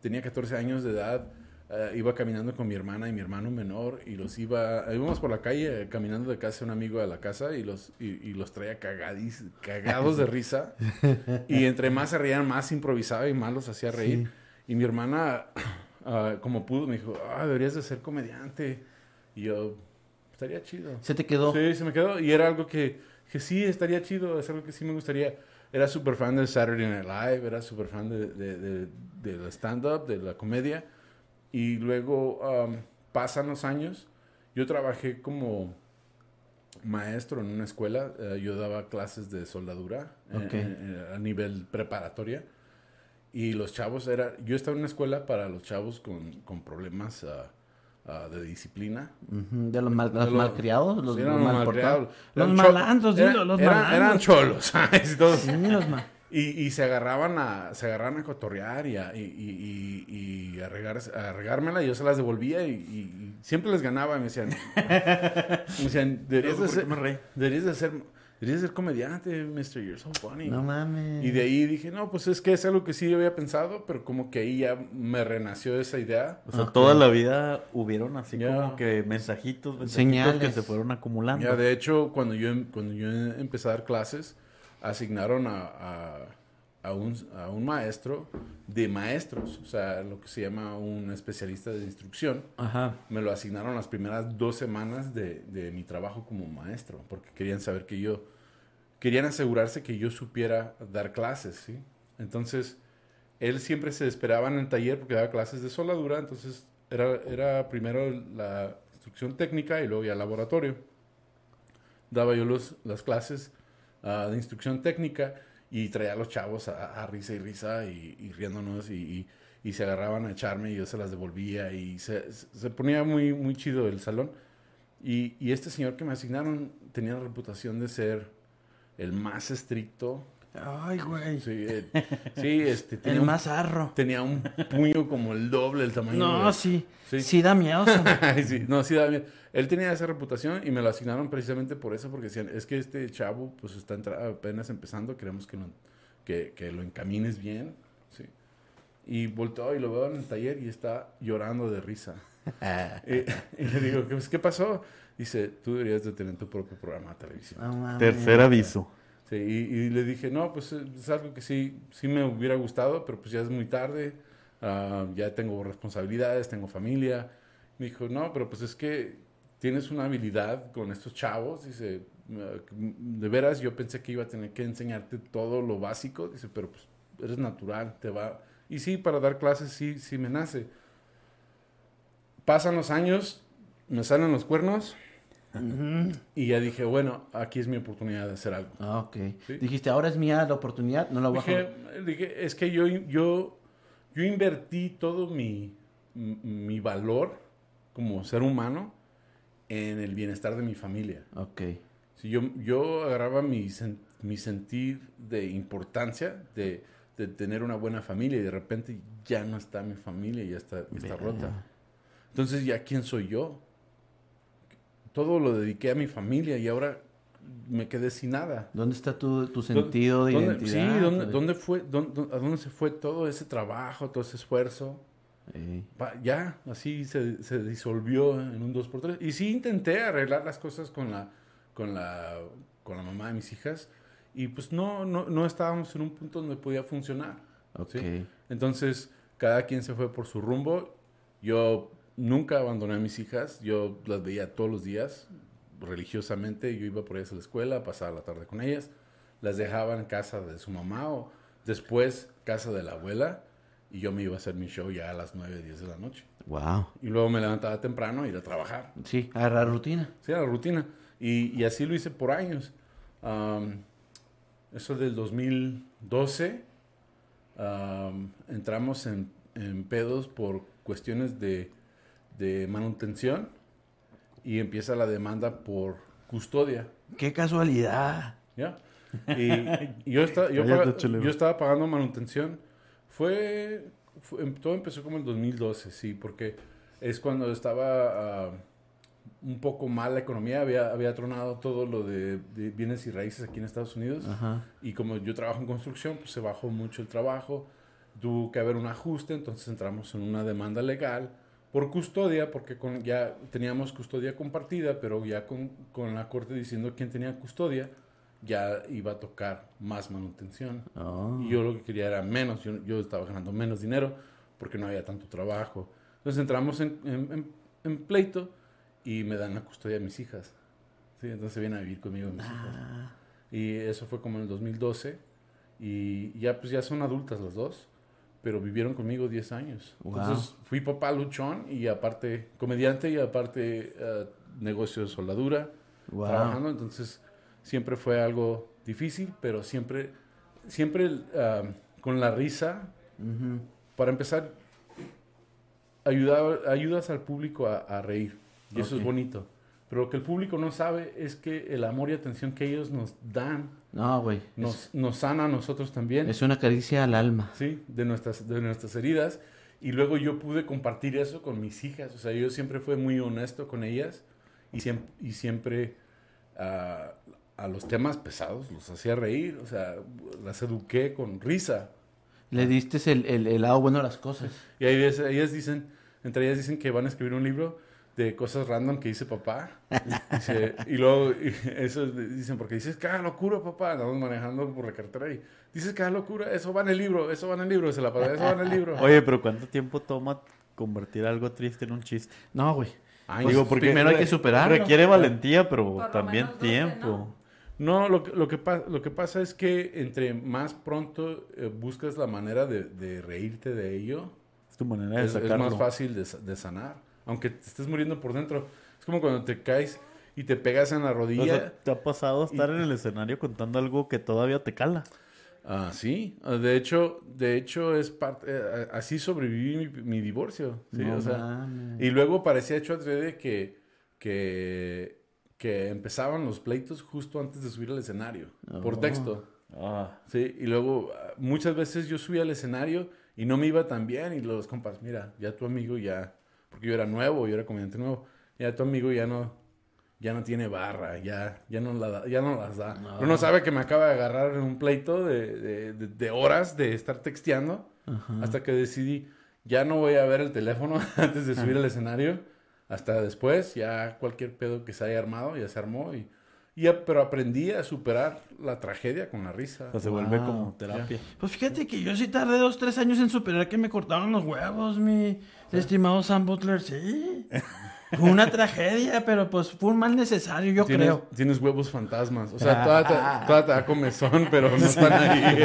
tenía 14 años de edad, ah, iba caminando con mi hermana y mi hermano menor y los iba, íbamos por la calle caminando de casa de un amigo a la casa y los, y, y los traía cagadis, cagados de risa y entre más se reían, más improvisaba y más los hacía reír. Y mi hermana, ah, como pudo, me dijo, ah, deberías de ser comediante. Y yo, estaría chido. Se te quedó. Sí, se me quedó. Y era algo que, que sí, estaría chido, es algo que sí me gustaría. Era súper fan de Saturday Night Live, era súper fan de, de, de, de la stand-up, de la comedia. Y luego um, pasan los años. Yo trabajé como maestro en una escuela. eh, yo daba clases de soldadura eh, Ok. eh, a nivel preparatoria. Y los chavos, era, yo estaba en una escuela para los chavos con, con problemas ah, ah, de disciplina. Ujú, De los, mal, los De los- malcriados, los, Sí, los mal malcriados. Los malandros, eran- dilo, los eran, malandros. Eran cholos. todos- Sí, los ma- y, y se agarraban a se agarraban a cotorrear y a, y, y, y, y a, regar, a regármela y yo se las devolvía y, y- y siempre les ganaba y me decían, me decían deberías de ¿Por qué ser, deberías de ser, deberías de ser comediante, Mr. You're so funny. No mames. Y de ahí dije, no, pues es que es algo que sí había pensado, pero como que ahí ya me renació esa idea. O sea, toda la vida hubieron así como que mensajitos, mensajitos Señales. que se fueron acumulando. Ya, de hecho, cuando yo, em- cuando yo empecé a dar clases, asignaron a, a- a un, a un maestro de maestros, o sea, lo que se llama un especialista de instrucción. Ajá. Me lo asignaron las primeras dos semanas de, de mi trabajo como maestro, porque querían saber que yo, querían asegurarse que yo supiera dar clases, ¿sí? Entonces, él siempre se esperaba en el taller porque daba clases de soldadura, entonces era, era primero la instrucción técnica y luego ya laboratorio. Daba yo los, las clases ah, de instrucción técnica y traía a los chavos a, a risa y risa y, riéndonos y, y- se agarraban a echarme y yo se las devolvía y se, se ponía muy, muy chido el salón. Y este señor que me asignaron tenía la reputación de ser el más estricto. Ay, güey. Sí, eh, sí, este, tenía El un más arro. Tenía un puño como el doble el tamaño. No, de- sí. Sí. Sí, da miedo. sí, no, sí, da miedo. Él tenía esa reputación y me lo asignaron precisamente por eso, porque decían, es que este chavo pues está entra- apenas empezando, queremos que, lo- que, que lo encamines bien. Sí. Y volteó y lo veo en el taller y está llorando de risa. y, y le digo, ¿qué, ¿qué pasó? Dice, tú deberías de tener tu propio programa de televisión. No mames. Tercer aviso. Sí, y, y le dije, no, pues eh, es algo que sí, sí me hubiera gustado, pero pues ya es muy tarde, ah, ya tengo responsabilidades, tengo familia. Me dijo, no, pero pues es que tienes una habilidad con estos chavos, dice, "eh, de veras yo pensé que iba a tener que enseñarte todo lo básico, dice, pero pues eres natural, te va... Y sí, para dar clases sí, sí me nace. Pasan los años, me salen los cuernos y ya dije, bueno, aquí es mi oportunidad de hacer algo. Ah, ok. Sí. Dijiste, ahora es mía la oportunidad, no la voy a Dije, joder. dije, es que yo, yo, yo invertí todo mi, mi valor como ser humano en el bienestar de mi familia. Ok. Si yo, yo agarraba mi, sen- mi sentir de importancia, de, de tener una buena familia, y de repente ya no está mi familia, ya está, está rota. Entonces, ¿ya quién soy yo? Todo lo dediqué a mi familia y ahora me quedé sin nada. ¿Dónde está tu, tu sentido de ¿Dónde- identidad? Sí, ¿dónde, Tu- dónde fue, dónde- ¿a dónde se fue todo ese trabajo, todo ese esfuerzo? Pa- ya, así se, se disolvió en un 2x3. Y sí intenté arreglar las cosas con la, con la, con la mamá de mis hijas. Y pues no, no, no estábamos en un punto donde podía funcionar. Ok. ¿sí? Entonces, cada quien se fue por su rumbo. Yo nunca abandoné a mis hijas. Yo las veía todos los días, religiosamente. Yo iba por ellas a la escuela, pasaba la tarde con ellas. Las dejaba en casa de su mamá o después casa de la abuela. Y yo me iba a hacer mi show ya a las 9, 10 de la noche. Wow. Y luego me levantaba temprano a ir a trabajar. Sí, agarrar rutina. Sí, era la rutina. Y, y así lo hice por años. Eso del 2012, am, entramos en, en pedos por cuestiones de, de manutención y empieza la demanda por custodia. Qué casualidad. ¿Ya? Y, y yo, estaba, yo, Cállate, paga- chelero. yo estaba pagando manutención. Fue, fue- em- todo empezó como en 2012, sí, porque es cuando estaba ah, un poco mal la economía, había, había tronado todo lo de, de bienes y raíces aquí en Estados Unidos. Ajá. Y como yo trabajo en construcción, pues se bajó mucho el trabajo. Tuvo que haber un ajuste, entonces entramos en una demanda legal por custodia, porque con, ya teníamos custodia compartida, pero ya con, con la corte diciendo quién tenía custodia, ya iba a tocar más manutención. Oh. Y yo lo que quería era menos, yo, yo estaba ganando menos dinero porque no había tanto trabajo. Entonces entramos en, en- en- en pleito y me dan la custodia de mis hijas. Sí, entonces vienen a vivir conmigo mis hijas. Ah, Y eso fue como en el 2012. Y ya pues ya son adultas las dos, pero vivieron conmigo 10 años. Wow. Entonces fui papá luchón y aparte comediante y aparte eh, negocio de soldadura, wow. trabajando. Entonces siempre fue algo difícil, pero siempre, siempre ah, con la risa. Para empezar, ayuda- ayudas al público a, a reír. Y eso es bonito. Pero lo que el público no sabe es que el amor y atención que ellos nos dan No, güey. nos, nos sana a nosotros también, Es una caricia al alma. ¿sí? De nuestras, de nuestras heridas. Y luego yo pude compartir eso con mis hijas. O sea, yo siempre fui muy honesto con ellas y siempre, y siempre ah, a los temas pesados los hacía reír. O sea, las eduqué con risa. Le diste el, el, el lado bueno de las cosas. Y ahí ellas dicen, entre ellas dicen que van a escribir un libro de cosas random que dice papá. Dice- y luego, y eso dicen, porque dices cada locura, papá. Andamos manejando por la carretera y dices cada locura, eso va en el libro, eso va en el libro, se la pasa, eso va en el libro. Oye, pero ¿cuánto tiempo toma convertir algo triste en un chiste? No, güey. Ay, Pues, no, primero hay que superarlo. Requiere valentía, pero también tiempo. ¿no? No, lo, que- lo, que pa- lo que pasa es que entre más pronto eh, buscas la manera de, de reírte de ello, Es tu manera de es, es sacarlo. más fácil de sanar. Aunque te estés muriendo por dentro. Es como cuando te caes y te pegas en la O rodilla. sea, ¿te ha pasado estar en el escenario contando algo que todavía te cala? Ah, sí. Ah, De hecho, de hecho es parte... eh, así sobreviví mi, mi divorcio. ¿sí? No o sea, y luego parecía hecho adrede que, que, que empezaban los pleitos justo antes de subir al escenario. Por Oh. texto. Ah, Sí, y luego ah, muchas veces yo subía al escenario y no me iba tan bien y los compas, mira, ya tu amigo ya, porque yo era nuevo, yo era comediante nuevo, ya tu amigo ya no, ya no tiene barra, ya, ya no la da- ya no las da. No. Sabe que me acaba de agarrar en un pleito de, de- de- de horas de estar texteando hasta que decidí, ya no voy a ver el teléfono antes de subir al escenario, hasta después, ya cualquier pedo que se haya armado, ya se armó y... y pero aprendí a superar la tragedia con la risa. o sea, se vuelve Wow. como terapia. Pues fíjate que yo sí tardé dos, tres años en superar que me cortaron los huevos, mi estimado Sam Butler. Sí. Fue una tragedia, pero pues fue un mal necesario, yo tienes, creo. Tienes huevos fantasmas. O sea, todavía te, todavía te da comezón, pero no están ahí.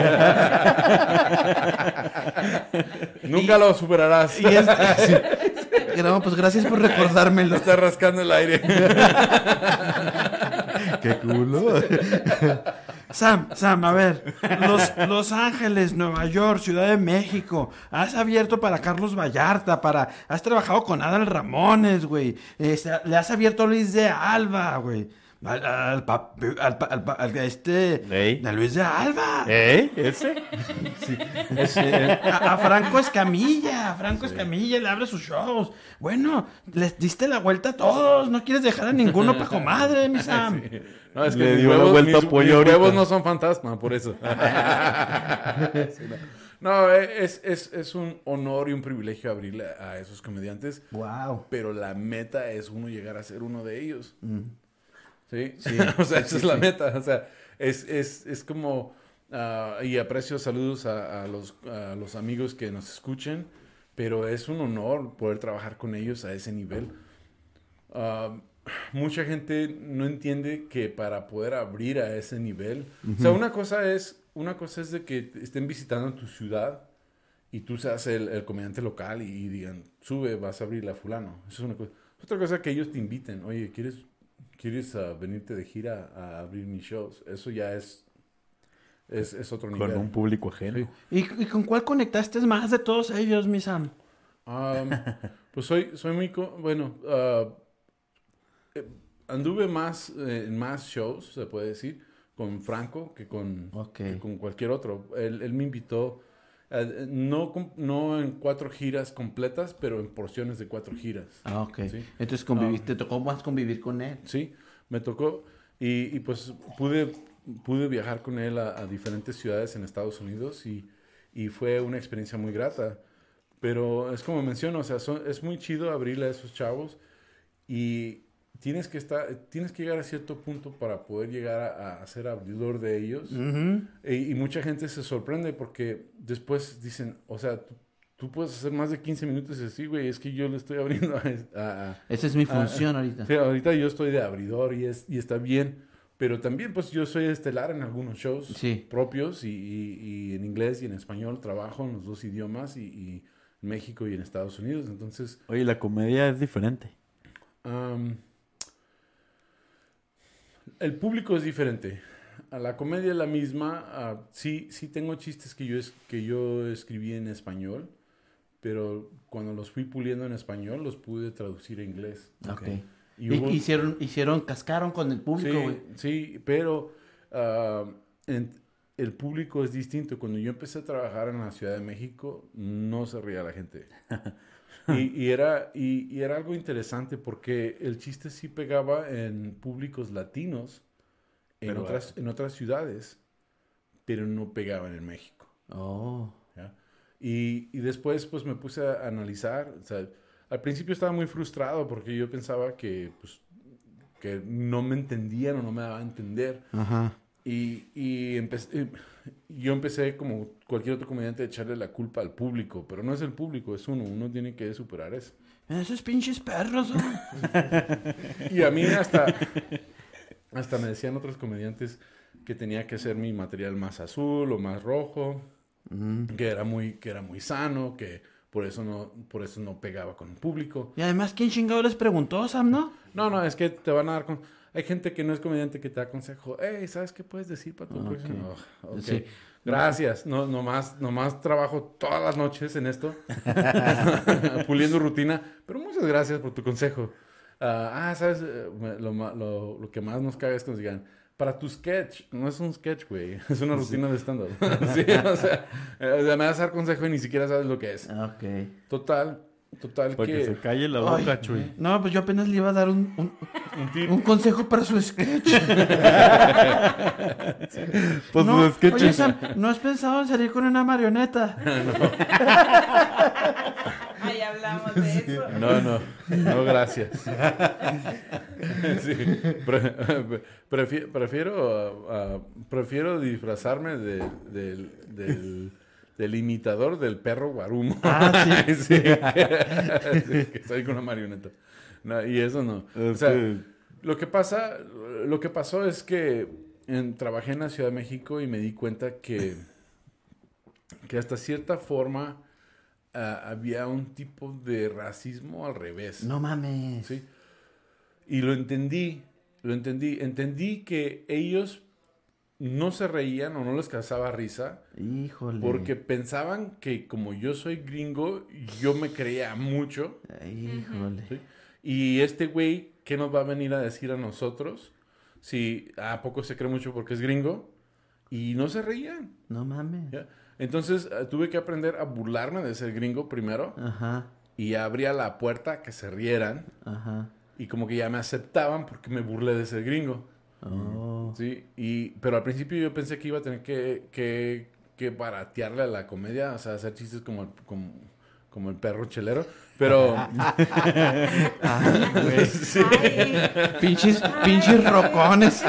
Nunca lo superarás. Y es... sí. No, pues gracias por recordármelo. Está rascando el aire. Qué culo. Sam, Sam, a ver. Los, Ángeles, Nueva York, Ciudad de México. Has abierto para Carlos Vallarta, para... Has trabajado con Adal Ramones, güey. Este, le has abierto Luis de Alba, güey. Al, al, pa- al, este... Ey. A Luis de Alba. ¿Eh? ¿Ese? A, a Franco Escamilla, a Franco Escamilla le abre sus shows. Bueno, les diste la vuelta a todos, no quieres dejar a ninguno para comadre, mi Sam. No, es que Le dio la vuelta mis- a pollo mis huevos no son fantasma, por eso. Sí, no. No, es, es, es un honor y un privilegio abrirle a esos comediantes, Wow. pero la meta es uno llegar a ser uno de ellos. Mm. ¿Sí? o sea, esa es la meta. O sea, es, es, es como... ah, y aprecio saludos a, a los, a los amigos que nos escuchen, pero es un honor poder trabajar con ellos a ese nivel. Ah, mucha gente no entiende que para poder abrir a ese nivel, o sea, una cosa es una cosa es de que estén visitando tu ciudad y tú seas el, el comediante local y, y digan, sube, vas a abrir a fulano. Eso es una cosa. Otra cosa que ellos te inviten, oye, ¿quieres, quieres ah, venirte de gira a abrir mis shows? Eso ya es, es, es otro nivel. Con un público ajeno. Sí. ¿Y, y con cuál conectaste más de todos ellos, mi Sam? Um, pues soy, soy muy, co- bueno, eh, anduve más eh, en más shows, se puede decir, con Franco que con, Ok. que con cualquier otro. Él, él me invitó, eh, no, no en cuatro giras completas, pero en porciones de cuatro giras. Ah, ok. Sí. Entonces conviviste, te tocó más convivir con él. Sí, me tocó y, y, pues pude, pude viajar con él a, a diferentes ciudades en Estados Unidos y, y fue una experiencia muy grata. Pero es como menciono, o sea, son- es muy chido abrirle a esos chavos y tienes que estar, tienes que llegar a cierto punto para poder llegar a, a ser abridor de ellos. y, y mucha gente se sorprende porque después dicen, o sea, tú, tú puedes hacer más de 15 minutos y decir, güey, es que yo le estoy abriendo a- a- a Esa es mi función ahorita. Sí, ahorita yo estoy de abridor y, es, y está bien, pero también pues yo soy estelar en algunos shows Sí. propios y, y- y en inglés y en español trabajo en los dos idiomas y, y en México y en Estados Unidos. Entonces, Oye, la comedia es diferente. am, el público es diferente. A la comedia es la misma. sí, sí tengo chistes que yo, es, que yo escribí en español, pero cuando los fui puliendo en español los pude traducir a inglés. Ok. Y Y- hubo- hicieron, hicieron, cascaron con el público, Sí, güey. sí, pero ah, en- el público es distinto. Cuando yo empecé a trabajar en la Ciudad de México, no se reía la gente. y, y era, y, y era algo interesante porque el chiste sí pegaba en públicos latinos en, Pero, otras, en otras ciudades, pero no pegaban en México. Oh. ¿ya? Y, y después pues me puse a analizar, o sea, al principio estaba muy frustrado porque yo pensaba que, pues, que no me entendían o no me daban a entender. Ajá. Y, y empecé, yo empecé, como cualquier otro comediante, a echarle la culpa al público, pero no es el público, es uno, uno tiene que superar eso. Esos pinches perros. Y a mí hasta, hasta me decían otros comediantes que tenía que hacer mi material más azul o más rojo, que era muy, que era muy sano, que por eso no, por eso no pegaba con el público. Y además, ¿quién chingado les preguntó, Sam, no? No, no, es que te van a dar con... Hay gente que no es comediante que te da consejo. Hey, ¿sabes qué puedes decir para tu próximo? Oh, ok. Sí. Gracias. No, nomás, nomás trabajo todas las noches en esto. puliendo rutina. Pero muchas gracias por tu consejo. Ah, ah, ¿sabes? Eh, Lo, lo- lo que más nos caga es que nos digan... Para tu sketch, no es un sketch, güey, es una rutina de stand-up. sí, o sea, me vas a dar consejo y ni siquiera sabes lo que es. Ok. Total, total Para que que... se calle la boca, Chuy. No, pues yo apenas le iba a dar un, un, Un un consejo para su sketch. Pues no, su sketch oye, es- Sam, ¿no has pensado en salir con una marioneta? Ahí hablamos de eso. No, no, no, gracias. Sí, pre- prefi- prefiero, ah, ah, prefiero disfrazarme de- del, del, del imitador del perro guarumo. Ah, sí. Sí, que soy con una marioneta. No, y eso no. O sea, lo que pasa, lo que pasó es que en- trabajé en la Ciudad de México y me di cuenta que, que hasta cierta forma ah, había un tipo de racismo al revés. No mames. ¿sí? Y lo entendí, lo entendí. Entendí que ellos no se reían o no les causaba risa Híjole. porque pensaban que como yo soy gringo, yo me creía mucho. Híjole. ¿sí? Y este güey, ¿qué nos va a venir a decir a nosotros? Si a poco se cree mucho porque es gringo. Y no se reían. No mames. ¿ya? Entonces eh, tuve que aprender a burlarme de ser gringo primero. Ajá. Y abría la puerta a que se rieran. Ajá. Y como que ya me aceptaban porque me burlé de ser gringo. Oh. Sí, y, pero al principio yo pensé que iba a tener que, que, que baratearle a la comedia, o sea, hacer chistes como como, como el perro chelero. Pero Ay, Pinches, pinches rocones.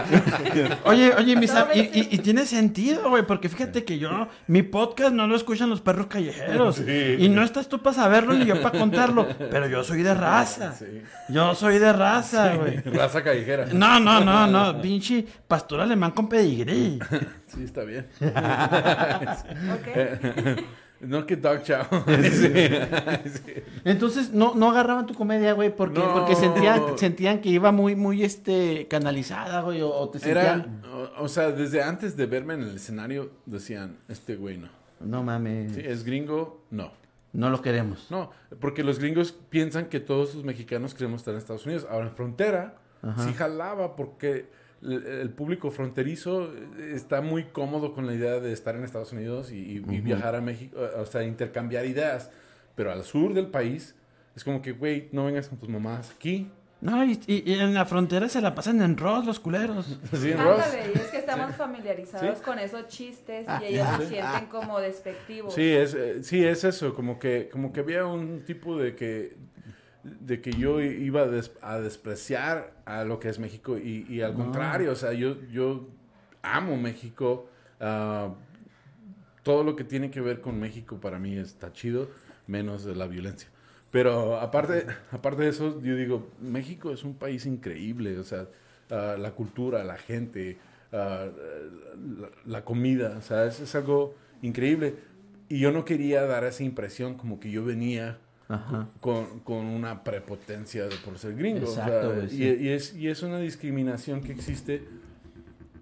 Oye, oye, mi Sam, y, y- y tiene sentido, güey, porque fíjate que yo, mi podcast no lo escuchan los perros callejeros. Y no estás tú para saberlo ni yo para contarlo, pero yo soy de raza. Sí. Yo soy de raza, güey. raza callejera. No, no, no, no, pinche pastor alemán con pedigrí. Sí, está bien. ok. No que dog chow. Entonces, no, no agarraban tu comedia, güey, porque, No. porque sentían, sentían que iba muy, muy, este, canalizada, güey, o, o te Era, sentían... o, o sea, desde antes de verme en el escenario decían, este güey no. No mames. Sí, es gringo, no. No lo queremos. No, porque los gringos piensan que todos los mexicanos queremos estar en Estados Unidos. Ahora en frontera sí jalaba porque el, público fronterizo eh, está muy cómodo con la idea de estar en Estados Unidos y, y- y viajar a México, eh, o sea, intercambiar ideas. Pero al sur del país es como que, güey, no vengas con tus mamás aquí. No, y, y- y en la frontera se la pasan en Ross los culeros. Así en Ross. Ándale, y es que estamos familiarizados Sí. con esos chistes y ellos se sienten como despectivos. Sí, es, eh, sí, es eso, como que, como que había un tipo de que, de que yo iba a, des- a despreciar a lo que es México y, y al contrario, o sea, yo, yo amo México, ah, todo lo que tiene que ver con México para mí está chido, menos de la violencia. Pero aparte, aparte de eso, yo digo, México es un país increíble, o sea, ah, la cultura, la gente, ah, la, la comida, o sea, es, es algo increíble. Y yo no quería dar esa impresión como que yo venía Ajá. con, con una prepotencia de por ser gringo. o sea, Exacto, y es, y es una discriminación que existe,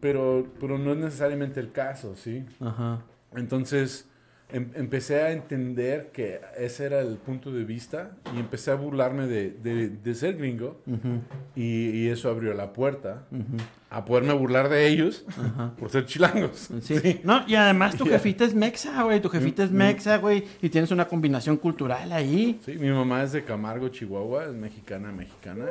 pero, pero no es necesariamente el caso, ¿sí? Ajá. Entonces em- empecé a entender que ese era el punto de vista y empecé a burlarme de, de- de ser gringo y, y eso abrió la puerta a poderme burlar de ellos por ser chilangos. Sí. No, y además tu jefita es mexa, güey. Tu jefita es mexa, güey. Y tienes una combinación cultural ahí. Sí, mi mamá es de Camargo, Chihuahua, es mexicana, mexicana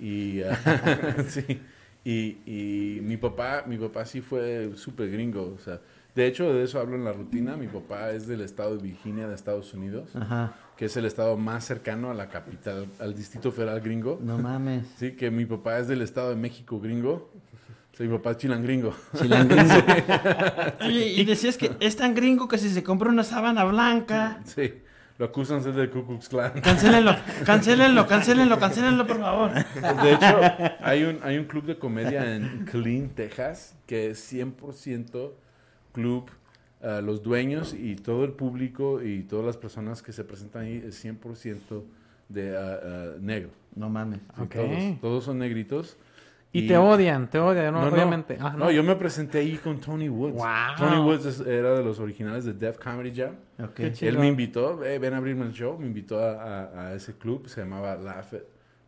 y, y, sí, y, y mi papá, mi papá sí fue súper gringo, o sea, de hecho de eso hablo en la rutina, mi papá es del estado de Virginia de Estados Unidos, Ajá. que es el estado más cercano a la capital, al Distrito Federal gringo. No mames. Sí, que mi papá es del Estado de México gringo. Sí, mi papá es chilangringo. Chilangringo. Oye, y decías que es tan gringo que si se compra una sábana blanca. Sí, lo acusan de ser del Ku Klux Klan. Cancélenlo, cancélenlo, cancélenlo, cancélenlo, por favor. De hecho, hay un, hay un club de comedia en Killeen, Texas, que es 100% club. los dueños y todo el público y todas las personas que se presentan ahí es 100% de negro. No mames. Sí, Ok. todos, todos son negritos. Y, te odian, te odian, ¿no? obviamente. Ah, no, yo me presenté ahí con Tony Woods. Wow. Tony Woods es- era de los originales de Def Comedy Jam. Ok. Qué chido. Él me invitó, "Eh, ven a abrirme el show, me invitó a, a- a ese club, se llamaba Laugh It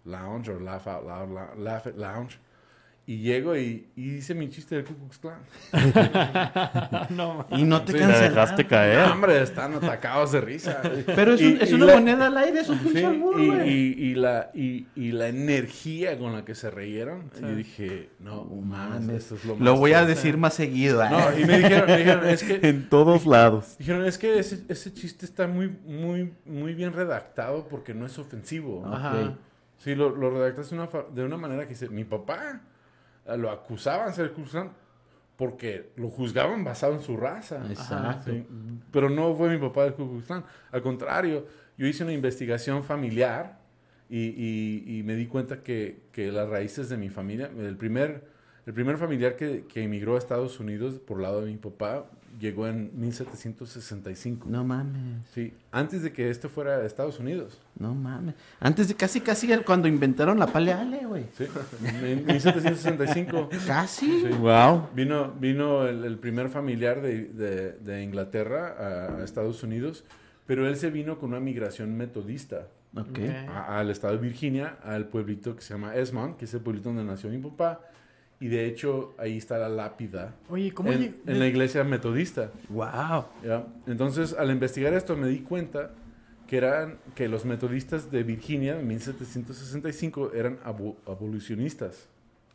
Lounge o Laugh Out Loud, La- Laugh It Lounge. Y llego y, y hice mi chiste del Ku Klux Klan. no, Y no te Sí, dejaste caer. Hombre, están atacados de risa. Pero es, Y- un- es y una la- moneda al aire, es un pinche Sí, y, y- y la, y, y la energía con la que se reyeron, yo dije, no, mames, esto es lo, Lo más voy a fuerte". decir más seguido. ¿eh? No, y me dijeron, me dijeron, es que En todos lados. Dijeron, es que ese, ese chiste está muy, muy, muy bien redactado porque no es ofensivo. Ajá. Sí, lo, lo redactaste de una, fa- de una manera que dice, mi papá lo acusaban de ser Kuzan porque lo juzgaban basado en su raza. Exacto. Sí, Pero no fue mi papá del Ku. Al contrario, yo hice una investigación familiar y, y- y me di cuenta que, que las raíces de mi familia, el primer, el primer familiar que, que emigró a Estados Unidos por lado de mi papá llegó en 1765. No mames, Sí, antes de que este fuera a Estados Unidos. no mames. Antes de casi, casi cuando inventaron la paleale, güey. Sí, en 1765. Casi. Sí. Wow. Vino, vino el, el primer familiar de, de- de Inglaterra a, a Estados Unidos, pero él se vino con una migración metodista Ok. a- al estado de Virginia, al pueblito que se llama Esmond, que es el pueblito donde nació mi papá, y de hecho ahí está la lápida Oye, ¿cómo en, en la iglesia metodista. Wow. ¿ya? Entonces, al investigar esto me di cuenta que eran que los metodistas de Virginia en 1765 eran abo- abolicionistas,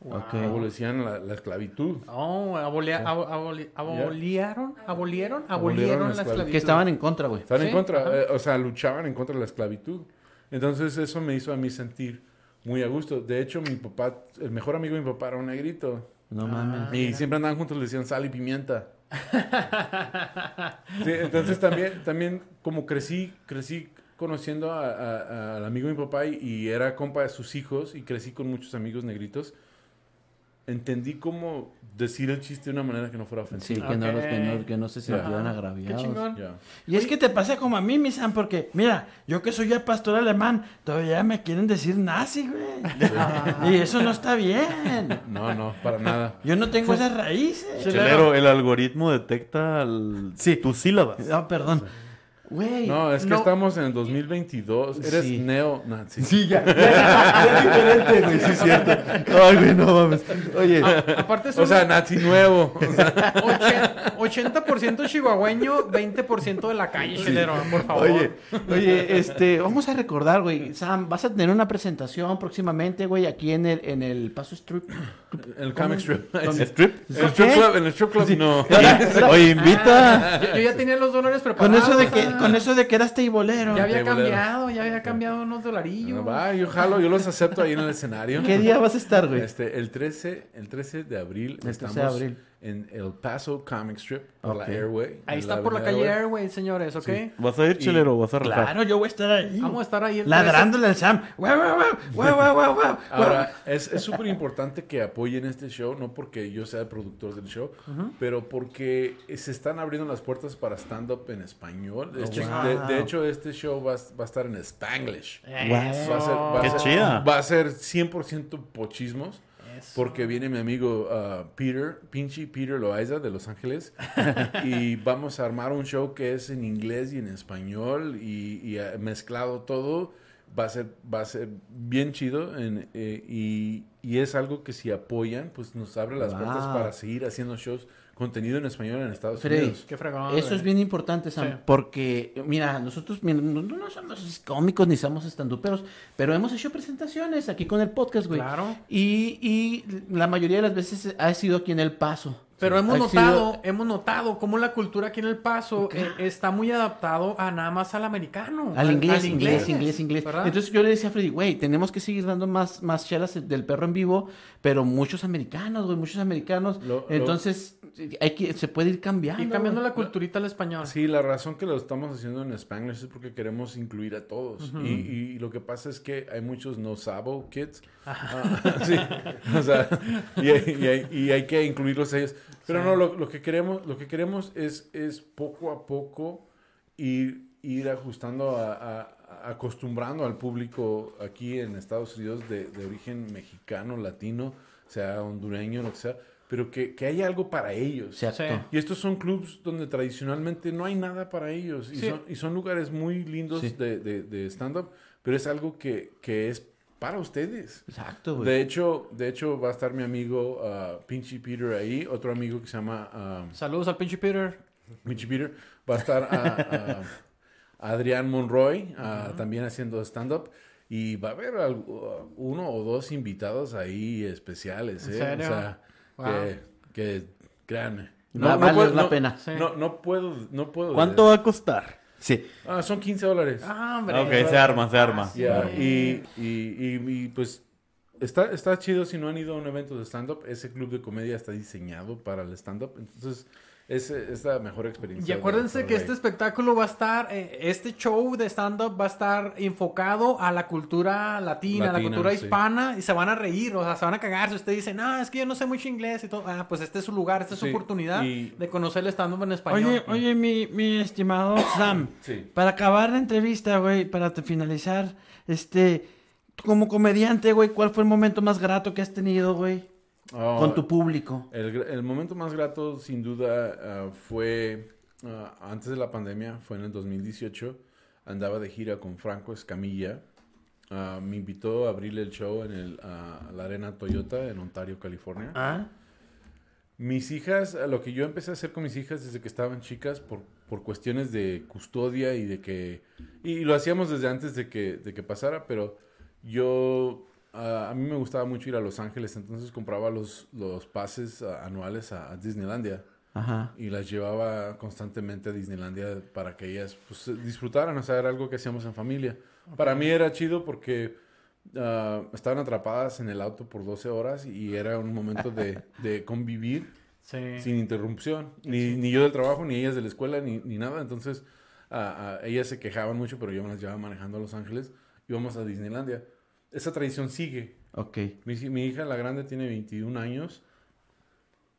Ok. abolían la, la esclavitud. Oh, abolia- abo- aboli- abolieron, abolieron, Abolieron abolieron la la esclavitud. esclavitud. Que estaban en contra, güey. Estaban Sí, en contra, eh, o sea, luchaban en contra de la esclavitud. Entonces eso me hizo a mí sentir muy a gusto. De hecho, mi papá, el mejor amigo de mi papá era un negrito. No mames. Y siempre andaban juntos, le decían sal y pimienta. Sí, entonces también, también como crecí, crecí conociendo a- a- al amigo de mi papá y, y era compa de sus hijos y crecí con muchos amigos negritos, entendí cómo decir el chiste de una manera que no fuera Sí, ofensiva. que, no, los- que, no, que no se sintieran. Qué agraviados. chingón. Y es que te pasa como a mí, mi Sam, porque, mira, yo que soy ya pastor alemán, todavía me quieren decir nazi, güey. Y eso no está bien. No, no, para nada. Yo no tengo esas raíces. Chelero, el algoritmo detecta el- Sí. tus sílabas. No, perdón. Güey. No, es que No. estamos en el 2022. Eres Sí. neo-nazi. Sí, ya. es diferente, güey, sí es cierto. Ay, güey, no mames. Oye, Aparte son O sea, nazi nuevo. O sea, ochen- 80% chihuahueño, 20% de la calle, chelero, por favor. Oye, oye, este, vamos a recordar, güey, Sam, vas a tener una presentación próximamente, güey, aquí en el, en el Paso Strip. el comic strip. ¿Strip? El strip club, en el strip club no. Oye, invita. Yo, yo ya tenía los dólares Con preparados. eso de que, ah. Con eso de que eras teibolero. Ya había Teibolero. cambiado, ya había cambiado unos dolarillos. No, va, yo jalo, yo los acepto ahí en el escenario. ¿Qué día vas a estar, güey? Este, el 13, el 13 de abril El 13 de estamos abril. En El Paso Comic Strip por Ok. la Airway. Ahí está por la calle Airway. Airway, señores, ¿ok? ¿Vas a ir, Chelero, o vas a rajar? Claro, yo voy a estar ahí. Vamos a estar ahí Ladrándole al Sam. Guau, guau, guau, guau, guau, guau, guau. Ahora, es es súper importante que apoyen este show, no porque yo sea el productor del show, pero porque se están abriendo las puertas para stand-up en español. De hecho, wow. de, de hecho, este show va, a- va a estar en Spanglish. Eso. Va a ser, va a Qué ser- chida. Va a ser 100% pochismos. Eso. Porque viene mi amigo uh, Peter, Pinchy Peter Loaiza de Los Ángeles, y vamos a armar un show que es en inglés y en español y, y, uh, mezclado todo. Va a ser, va a ser bien chido en- eh, y, y es algo que si apoyan, pues nos abre las Wow. puertas para seguir haciendo shows, contenido en español en Estados Freddy, Unidos. Qué fregón. Eso es bien importante, Sam, Sí. porque, mira, nosotros mira, no, no somos cómicos ni somos estanduperos, pero hemos hecho presentaciones aquí con el podcast, güey. Claro. Y, y la mayoría de las veces ha sido aquí en El Paso. Pero hemos notado, sido- hemos notado cómo la cultura aquí en El Paso eh, está muy adaptado a nada más al americano. Al inglés, inglés, inglés, inglés. ¿verdad? Entonces yo le decía a Freddy, güey, tenemos que seguir dando más, más chelas del perro en vivo, pero muchos americanos, güey, muchos americanos. Lo- lo- Entonces, hay que, se puede ir cambiando. y cambiando güey. la culturita al español. Sí, la razón que lo estamos haciendo en Spanglish es porque queremos incluir a todos. y, y lo que pasa es que hay muchos no sabo kids. Ah, sí, o sea, y, hay, y hay- y hay que incluirlos a ellos. Pero no, lo, lo que queremos, lo que queremos es, es poco a poco ir, ir ajustando, a, a- a- acostumbrando al público aquí en Estados Unidos de, de origen mexicano, latino, sea hondureño, lo que sea, pero que, que haya algo para ellos. Sí. Y estos son clubs donde tradicionalmente no hay nada para ellos. Y, Sí. son, y son lugares muy lindos Sí. de, de- de stand-up, pero es algo que, que es para ustedes. Exacto, güey. De hecho, de hecho, va a estar mi amigo ah, Pinchy Peter ahí, otro amigo que se llama ah, Saludos al pinche Peter. Pinchy Peter. Va a estar ah, Adrián Monroy también haciendo stand-up. Y va a haber algo- uno o dos invitados ahí especiales. ¿En ¿eh? serio? O sea, Wow. que, que créanme. Va- vale la pena. Sí. No, no puedo, no puedo. ¿Cuánto va a costar? Sí. Ah, son 15 dólares. Ah, hombre. Ok, se arma, se arma. Ya, Sí. y, y, y- y, pues está, está chido si no han ido a un evento de stand-up. Ese club de comedia está diseñado para el stand-up. Entonces, es, es la mejor experiencia. Y acuérdense de- que este espectáculo va a estar, eh, este show de stand-up va a estar enfocado a la cultura latina, a la cultura sí. hispana, y se van a reír, o sea, se van a cagar si usted dice, no, es que yo no sé mucho inglés y todo. Ah, pues este es su lugar, esta es su Sí, oportunidad y- de conocer el stand-up en español. Oye, oye, mi, mi estimado Sam. Sí. Para acabar la entrevista, güey, para te- finalizar, este, como comediante, güey, ¿cuál fue el momento más grato que has tenido, güey? Ah, Con tu público. el, el momento más grato, sin duda, ah, fue ah, antes de la pandemia, fue en el 2018. Andaba de gira con Franco Escamilla. Ah, me invitó a abrirle el show en el, la Arena Toyota en Ontario, California. Ah. Mis hijas, lo que yo empecé a hacer con mis hijas desde que estaban chicas por, por cuestiones de custodia y de que... Y lo hacíamos desde antes de que, de que pasara, pero yo... ah, a mí me gustaba mucho ir a Los Ángeles, entonces compraba los, los pases ah, anuales a, a Disneylandia Ajá. y las llevaba constantemente a Disneylandia para que ellas pues, disfrutaran, o sea, era algo que hacíamos en familia. Para mí era chido porque ah, estaban atrapadas en el auto por 12 horas y era un momento de, de convivir Sí. sin interrupción. Ni, ni yo del trabajo, ni ellas de la escuela, ni, ni nada. Entonces, ah, ah, ellas se quejaban mucho, pero yo me las llevaba manejando a Los Ángeles. Íbamos a Disneylandia. Esa tradición sigue. Ok. Mi, hi- mi hija, la grande, tiene 21 años.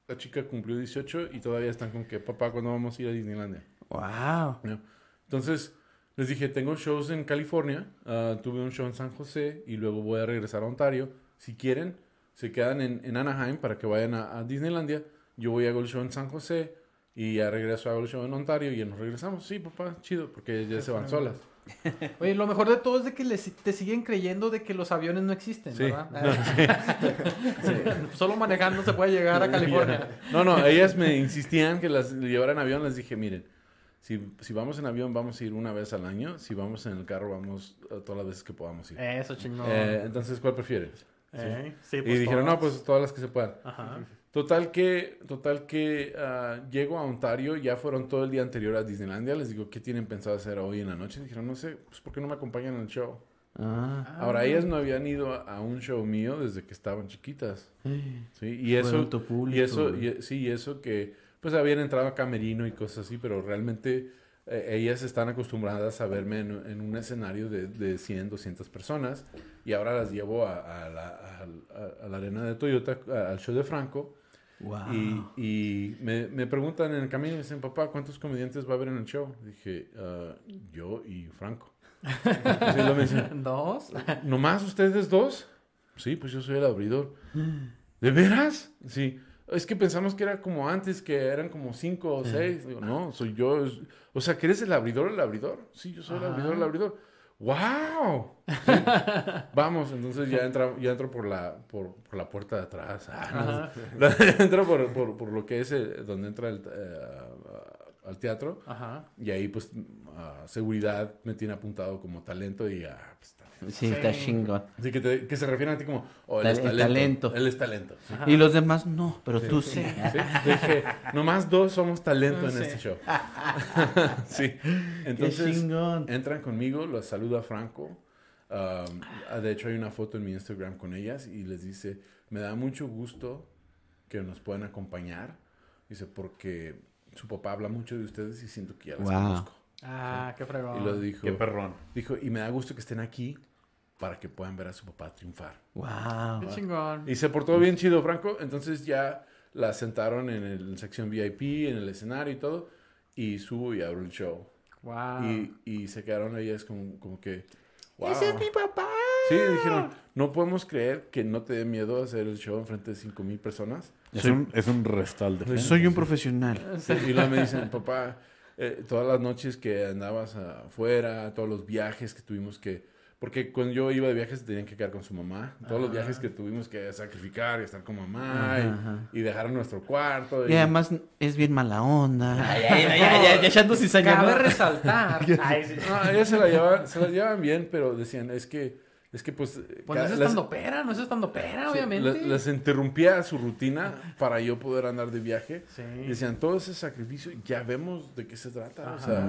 La chica cumplió 18 y todavía están con que, papá, ¿cuándo vamos a ir a Disneylandia? Wow. ¿no? Entonces, les dije, tengo shows en California, ah, tuve un show en San José y luego voy a regresar a Ontario. Si quieren, se quedan en, en Anaheim para que vayan a, a Disneylandia. Yo voy a hago el show en San José y ya regreso hago el show en Ontario y ya nos regresamos. Sí, papá, chido, porque ya se van solas. Oye, lo mejor de todo es de que les- te siguen creyendo de que los aviones no existen, Sí. ¿verdad? Sí. Solo manejando se puede llegar a California. No, no, ellas me insistían que las llevaran avión. Les dije, miren, si, si vamos en avión vamos a ir una vez al año. Si vamos en el carro vamos todas las veces que podamos ir. Eso, chingón. Eh, entonces, ¿cuál prefieres? Eh, sí, y pues, dijeron, todas. no, pues todas las que se puedan. Ajá. Total que, total que ah, llego a Ontario, ya fueron todo el día anterior a Disneylandia. Les digo, ¿qué tienen pensado hacer hoy en la noche? Dijeron, no sé, pues ¿por qué no me acompañan al show? Ah. Ahora, ellas no habían ido a, un show mío desde que estaban chiquitas. ¿sí? Y eso, público, y eso, y- sí, y eso que, pues habían entrado a camerino y cosas así, pero realmente eh, ellas están acostumbradas a verme en, en un escenario de, de 100, 200 personas. Y ahora las llevo a, a la, a- la arena de Toyota, al show de Franco. Wow. Y, y me, me preguntan en el camino, me dicen, papá, ¿cuántos comediantes va a haber en el show? Dije, "Ah, yo y Franco. ¿Dos? ¿nomás ustedes dos? Sí, pues yo soy el abridor. ¿De veras? Sí. Es que pensamos que era como antes, que eran como cinco o seis. Digo, no, soy yo. O sea, ¿que eres el abridor el abridor? Sí, yo soy el abridor el abridor. ¡Wow! Sí. Vamos, entonces ya, entra, ya entro por la, por, por la puerta de atrás. Ah, no, entro por, por, por lo que es el- donde entra el, eh, al teatro. Ajá. Y ahí, pues, seguridad me tiene apuntado como talento y ah, pues. Sí, está chingón. Así que, te- que se refieren a ti como, oh, él es talento. talento. Él es talento. sí. Y los demás no, pero tú sí. Sí, dije, nomás dos somos talento en este show. sí. Entonces, entran conmigo, los saluda Franco. Um, de hecho, hay una foto en mi Instagram con ellas y les dice, me da mucho gusto que nos puedan acompañar. Dice, porque su papá habla mucho de ustedes y siento que ya las Wow. conozco. Ah, qué fregón. Y lo dijo, Qué perrón. dijo, y me da gusto que estén aquí para que puedan ver a su papá triunfar. Wow. Qué chingón. Y se portó bien chido, Franco. Entonces ya la sentaron en el sección VIP, en el escenario y todo. Y subo y abro el show. Wow. Y, y se quedaron ellas como, como que... Wow. ¡Ese es mi papá! Sí, dijeron, no podemos creer que no te dé miedo hacer el show enfrente de 5 mil personas. Es un, es un restal de gente. Soy un profesional. Y luego me dicen, papá, eh, todas las noches que andabas afuera, todos los viajes que tuvimos que... Porque cuando yo iba de viajes tenían que quedar con su mamá. Todos los viajes que tuvimos que sacrificar y estar con mamá y- Ajá, y, dejar nuestro cuarto. Y además es bien mala onda. Ay, ay, ay, No, ay, ya echando cizaña. Cabe ¿no? resaltar. Ay, sí. No, ellas se la llevaban, se la llevaban bien, pero decían, es que, es que pues... Pues no es estando pera, no es estando pera, sí, obviamente. le- les interrumpía su rutina para yo poder andar de viaje. Sí. Decían, todo ese sacrificio, ya vemos de qué se trata. O sea.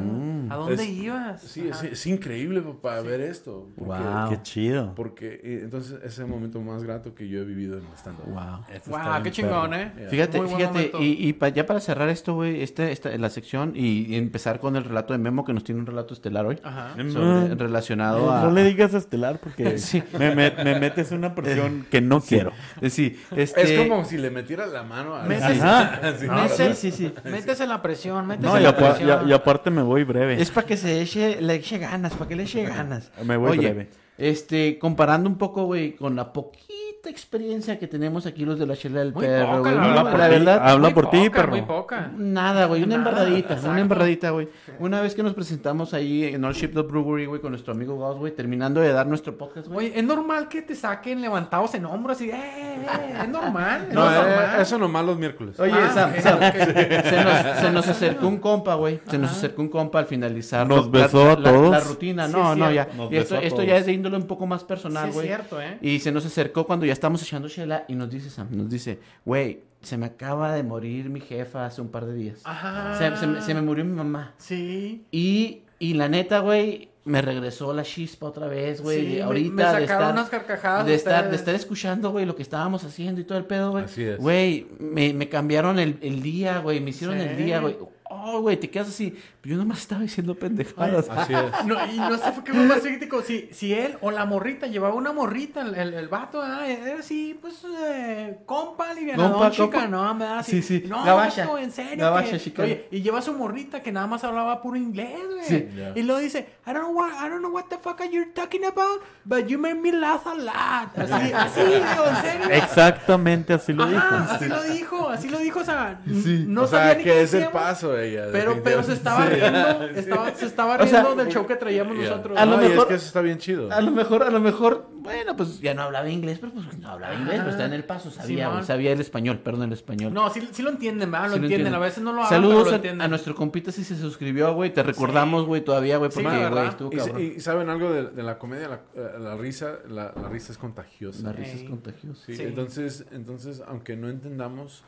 ¿A dónde es- ibas? sí, es, increíble, papá, ver esto. Porque, Wow. Qué chido. porque eh, entonces ese es el momento más grato que yo he vivido en el stand-up. Wow. Wow, qué chingón, perro. ¿eh? Yeah. Fíjate, Muy fíjate, y, y pa- ya para cerrar esto, güey, este, esta, la sección y, y empezar con el relato de Memo, que nos tiene un relato estelar hoy, Ajá. sobre- No, relacionado a... no le digas a Estelar porque Sí. me, me- me metes una presión que no quiero. Eh, Sí, este... Es como si le metieras la mano a... Meses- Ajá. Sí, sí, sí, sí. Métese la presión, métese No, y, la presión. y- y aparte me voy breve. Es para que se eche, le eche ganas, para que le eche ganas. Me voy Oye, breve. este, comparando un poco, güey, con la poquita experiencia que tenemos aquí los de la chela del Muy perro, poca, güey. la La, verdad. la verdad, Habla por ti, perro. Muy poca. Nada, güey, una Nada, embarradita, exacto. una embarradita, güey. Una vez que nos presentamos ahí en All Ship Brewery, güey, con nuestro amigo Gauss, güey, terminando de dar nuestro podcast, güey. Oye, es normal que te saquen levantados en hombros y, eh, eh, es normal. No, es eh, normal. eso nomás los miércoles. Oye, Ah, Sam, Sam, se, nos, se nos acercó un compa, güey. Se nos acercó un compa al finalizar ¿Nos la- besó a todos? la rutina. Sí, No, es no, ya. esto, esto ya es de índole un poco más Sí, personal, es güey. cierto, ¿eh? Y se nos acercó cuando ya estamos echando chela y nos dice Sam, nos dice, güey, se me acaba de morir mi jefa hace un par de días. Ajá. Se, se me, se me murió mi mamá. Sí. Y, y la neta, güey, me regresó la chispa otra vez, güey. Sí, ahorita me de sacaron estar, unas carcajadas de estar, ustedes. de estar escuchando, güey, lo que estábamos haciendo y todo el pedo, güey. Así es. Güey, me, me cambiaron el, el día, güey, me hicieron Sí. el día, güey. Oh, güey, te quedas así. Yo nomás estaba diciendo pendejadas. Así es. No, y no sé qué fue más crítico. Si, si él o la morrita llevaba una morrita, el, el, el vato, ah, era así, pues, eh, compa, livianadón, Compa, chica, compa. no, me da así. Sí, sí, No, gabacha, vato, en serio. gabacha, que- chica. Oye, y lleva su morrita que nada más hablaba puro inglés, güey. Sí. Y luego dice, I don't know what, I don't know what the fuck are you talking about, but you made me laugh a lot. Así, así, digo, en serio. Exactamente así lo dijo. Ajá, así lo dijo, así lo dijo, o sea, no o sabía sea, ni que qué es el paso ella. Pero, pero se estaba riendo, estaba, se estaba O sea, riendo del show que traíamos Yeah. nosotros. A lo No, y es mejor- que eso está bien chido. A lo mejor, a lo mejor, bueno, pues ya no hablaba inglés, pero pues no hablaba inglés, pero está en el paso, sabía, güey, sabía el español, perdón, el español. No, sí, sí lo entienden, ¿verdad? Lo Sí lo entienden. entienden. A veces no lo hablan, Saludos pero lo a- entienden. a, nuestro compita si se suscribió, güey, te recordamos, güey, todavía, güey, Sí, porque, güey, estuvo Y, cabrón. y saben algo de, de la comedia, la, eh, la risa, la, la risa es contagiosa. La risa es contagiosa. Sí, Sí. Entonces, entonces, aunque no entendamos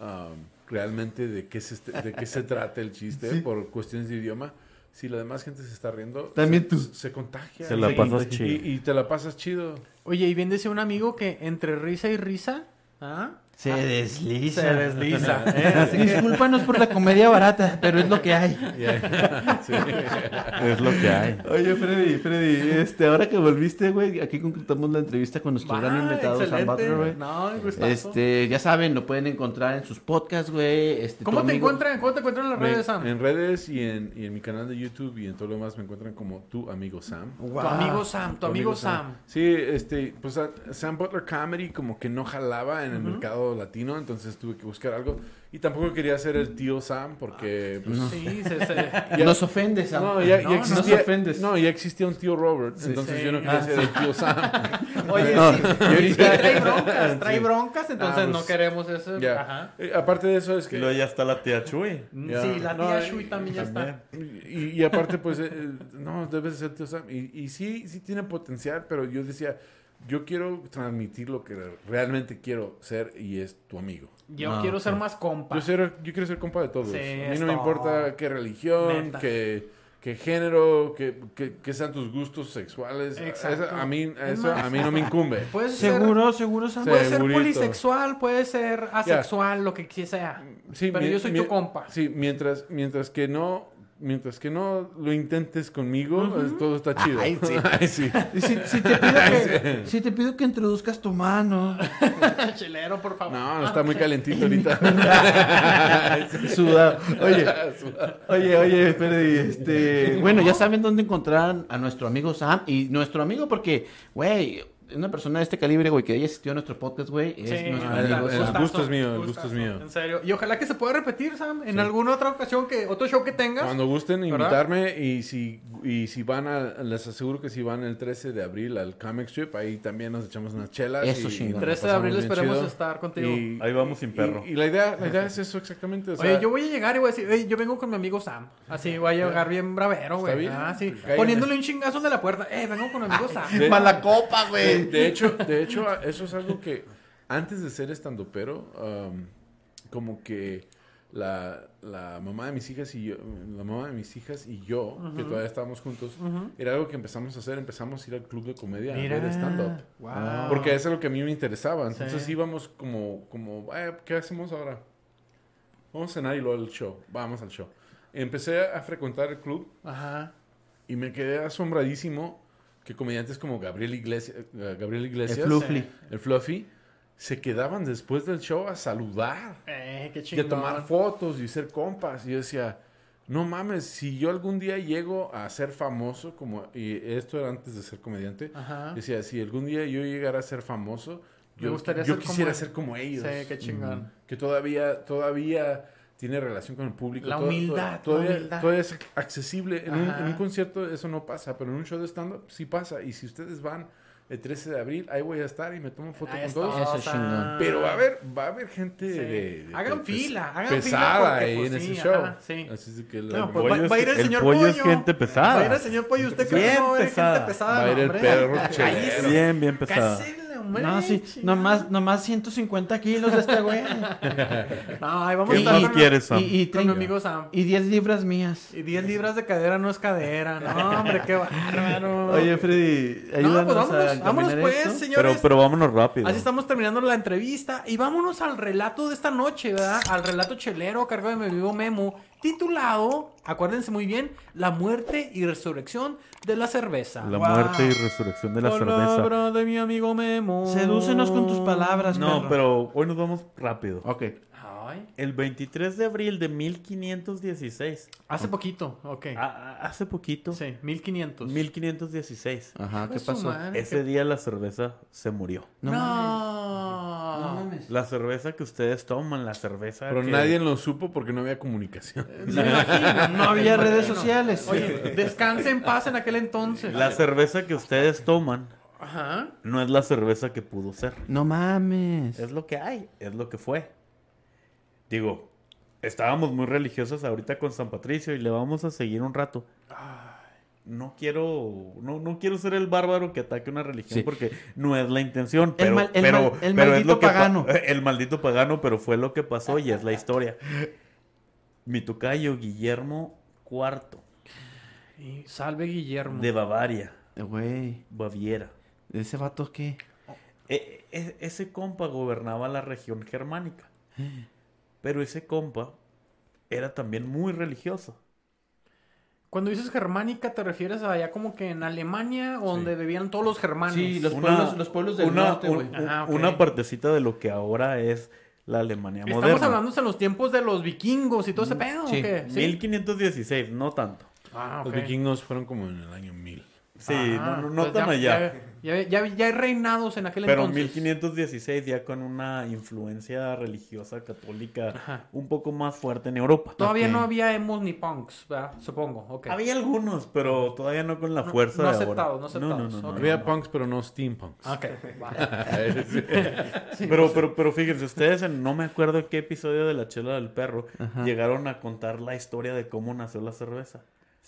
um, realmente de qué se, de qué se trata el chiste por cuestiones de idioma, si la demás gente se está riendo, También se, tú. se contagia. Se la pasas Y- chido. Y, te la pasas chido. Oye, y bien decía un amigo que entre risa y risa, ¿ah? Se desliza. Se desliza. ¿eh? Así que- Discúlpanos por la comedia barata, pero es lo que hay. Sí. Es lo que hay. Oye, Freddy, Freddy, este, ahora que volviste, güey, aquí concretamos la entrevista con nuestro gran Va, invitado, Sam. Butler, güey. No. Este, ya saben, lo pueden encontrar en sus podcasts, güey. Este, ¿Cómo te amigo- encuentran? ¿Cómo te encuentran en las Me- redes, Sam? en redes y en, y en mi canal de YouTube y en todo lo demás me encuentran como tu amigo Sam. Tu amigo Sam, tu amigo Sam. Sí, este, pues Sam Butler Comedy como que no jalaba en el mercado latino, entonces tuve que buscar algo. Y tampoco quería ser el tío Sam porque... pues, Sí, se- se- ya- Nos ofendes, Sam. no, ya, ya No, no existía, nos ofendes. no, ya existía un tío Robert, entonces Sí. yo no quería Ah, ser el tío Sam. Oye, No, sí, trae broncas, trae Sí. broncas, entonces Ah, pues, no queremos eso. Ya. Ajá. Eh, aparte de eso es Y que... luego ya está la tía Chuy. Ya. Sí, la No, tía y- Shui también ya está. Y, y aparte, pues, eh, eh, no, debes ser tío Sam. Y, y sí, sí tiene potencial, pero yo decía, yo quiero transmitir lo que realmente quiero ser y es tu amigo. Yo Ah, quiero ser más compa. Yo, ser- yo quiero ser compa de todos. Sí, a mí no me importa qué religión, Neta. qué, qué género, qué, qué- qué sean tus gustos sexuales. Exacto. Eso a, mí, Es eso a mí no me incumbe. Puedes ser, Seguro, seguro, Sam. Sí. puede ser polisexual, puede ser asexual, lo que sea. Sí, Pero mi- yo soy mi- tu compa. Sí, mientras, mientras que no... Mientras que no lo intentes conmigo, todo está chido. Ay, sí. Ay, sí. Y si, si te pido que, si te pido que introduzcas tu mano. Chelero, por favor. No, no está muy calentito ahorita. Sudado. Oye, oye, oye, Freddy, este, bueno, ya saben dónde encontrar a nuestro amigo Sam y nuestro amigo porque, güey, una persona de este calibre, güey, que haya asistido a nuestro podcast, güey, es Sí, nuestro el- amigo el gusto es mío, el gusto es mío. En serio. Y ojalá que se pueda repetir, Sam, en alguna otra ocasión, que otro show que tengas. Cuando gusten ¿Verdad? invitarme y si y si van a, les aseguro que si van el 13 de abril al Comic Strip, ahí también nos echamos unas chelas. Eso, y, chingón. nos 13 de abril esperemos chido. estar contigo. Y- Ahí vamos sin perro. Y, la idea, la idea es eso exactamente. O sea, Oye, yo voy a llegar y voy a decir, "Ey, yo vengo con mi amigo Sam. Así voy a llegar bien bravero, Está güey. bien. Ah, sí. Poniéndole un chingazo de la puerta. Eh, vengo con mi amigo Sam. Mala copa, de, güey. de hecho, de hecho, eso es algo que antes de ser estandopero, um, como que la, la mamá de mis hijas y yo, la mamá de mis hijas y yo, que todavía estábamos juntos, era algo que empezamos a hacer, empezamos a ir al club de comedia a ver stand-up. Wow. Porque eso es lo que a mí me interesaba. Entonces Sí. íbamos como, como "Eh, ¿qué hacemos ahora? Vamos a cenar y luego al show. Vamos al show. Empecé a frecuentar el club Ajá. y me quedé asombradísimo que comediantes como Gabriel Iglesias, eh, Gabriel Iglesias El Fluffy. el Fluffy, se quedaban después del show a saludar Eh, qué y a tomar fotos y ser compas. Y yo decía, no mames, si yo algún día llego a ser famoso, como, y esto era antes de ser comediante, Ajá. decía, si algún día yo llegara a ser famoso, Me yo, gustaría yo ser quisiera ser como ellos. Sí, qué chingón. Que todavía, todavía tiene relación con el público. La humildad, la Todavía, humildad. todavía es accesible. En un, Ajá. en un concierto eso no pasa, pero en un show de stand-up sí pasa. Y si ustedes van el 13 de abril, ahí voy a estar y me tomo foto Ahí con está, todos. Eso. Pero va a haber, va a haber gente Sí. de, de- Hagan de- fila, hagan pesada fila porque, ahí pues, en sí, ese show. ajá, sí. Así es que No, la- pues, pollo va, es- va a ir el, el señor pollo pollo. es gente pesada. Va a ir el señor pollo. ¿Usted cree que no va a haber gente pesada? Va a ir el hombre? perro. Bien, bien pesada. Cállese, hombre, No, sí, chingada. nomás, nomás 150 kilos de este güey. No, ahí vamos a ¿Qué estar más con, quieres, Sam? Y, y, con mi amigo Sam. Y 10 libras mías. Y 10 libras de cadera no es cadera. No, hombre, qué bárbaro. Oye, Freddy, no, ayúdanos pues vámonos, a vámonos pues, esto. Pero, señores. pero vámonos rápido. Así estamos terminando la entrevista y vámonos al relato de esta noche, ¿verdad? Al relato chelero a cargo de mi amigo Memo, titulado, acuérdense muy bien, La muerte y resurrección de la cerveza. La Wow. muerte y resurrección de la cerveza. Palabra de mi amigo Memo. Sedúcenos con tus palabras, No, perro. pero hoy nos vamos rápido. Ok. Ay, El 23 de abril de 1516. hace poquito, ok. a- a- hace poquito. Sí, 1500. 1516. Ajá, ¿qué pasó? Ese qué- día la cerveza se murió. No. No mames. La cerveza que ustedes toman, la cerveza Pero que- nadie lo supo porque no había comunicación. Me imagino. No había redes sociales. Oye, descanse en paz en aquel entonces. La cerveza que ustedes toman Ajá. no es la cerveza que pudo ser. No mames. Es lo que hay, es lo que fue. Digo, estábamos muy religiosos ahorita con San Patricio y le vamos a seguir un rato. No quiero, no, no quiero ser el bárbaro que ataque una religión Sí. porque no es la intención. Pero, mal- el pero, mal- el pero es maldito que pagano. el maldito pagano, pero fue lo que pasó y es la historia. Mi tocayo Guillermo IV Y salve Guillermo. de Bavaria, Eh, Güey, Baviera. ¿ese vato qué? E- e- ese compa gobernaba la región germánica. Pero ese compa era también muy religioso. Cuando dices germánica, ¿te refieres a allá como que en Alemania, donde vivían todos los germanos? Sí, los Una- pueblos, los pueblos del una, norte, un- una partecita de lo que ahora es la Alemania Estamos moderna. hablando en los tiempos de los vikingos y todo ese pedo, sí. ¿o qué? Sí. 1516, no tanto. Ah, Los vikingos fueron como en el año 1000. Sí, Ah, no, no, no pues tan ya- allá. Ya, ya, ya hay reinados en aquel Pero entonces. 1516 ya con una influencia religiosa católica Ajá. un poco más fuerte en Europa. Todavía no había emos ni punks, ¿verdad? Supongo. ok. Había algunos, pero todavía no con la No- fuerza no de aceptados, ahora. no aceptados, ok. Había punks, pero no steampunks. Ok. Pero, pero, pero fíjense, ustedes en no me acuerdo en qué episodio de La Chela del Perro llegaron a contar la historia de cómo nació la cerveza.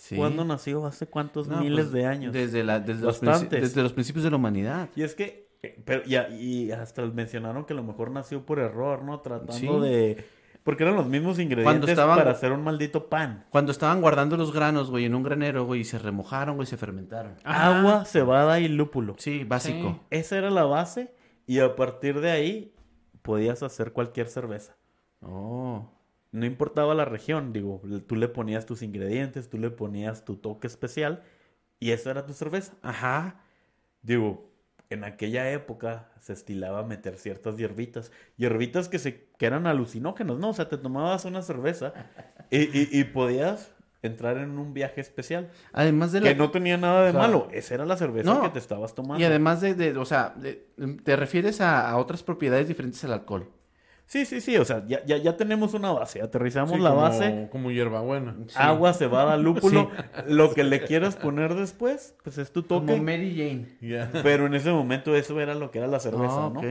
Sí. ¿Cuándo nació? ¿Hace cuántos No, miles pues, de años? Desde, la, desde, los, desde los principios de la humanidad. Y es que, eh, pero ya, y hasta mencionaron que a lo mejor nació por error, ¿no? Tratando Sí. de... Porque eran los mismos ingredientes estaban- para hacer un maldito pan. Cuando estaban guardando los granos, güey, en un granero, güey, y se remojaron, güey, y se fermentaron. Ajá. Agua, cebada y lúpulo. Sí, básico. Sí. Esa era la base y a partir de ahí podías hacer cualquier cerveza. Oh. No importaba la región, digo, tú le ponías tus ingredientes, tú le ponías tu toque especial y esa era tu cerveza. Ajá. Digo, en aquella época se estilaba meter ciertas hierbitas, hierbitas que, se, que eran alucinógenos, ¿no? O sea, te tomabas una cerveza y, y- y podías entrar en un viaje especial. Además de la... Que no tenía nada de malo, esa era la cerveza No. que te estabas tomando. Y además de, de- o sea, de- te refieres a, a otras propiedades diferentes al alcohol. Sí, sí, sí, o sea, ya, ya, ya tenemos una base, aterrizamos Sí, la como, base, Como hierbabuena. agua, cebada, lúpulo, lo que le quieras poner después, pues es tu toque. Como Mary Jane. Pero en ese momento eso era lo que era la cerveza, Ah, ¿no? ok.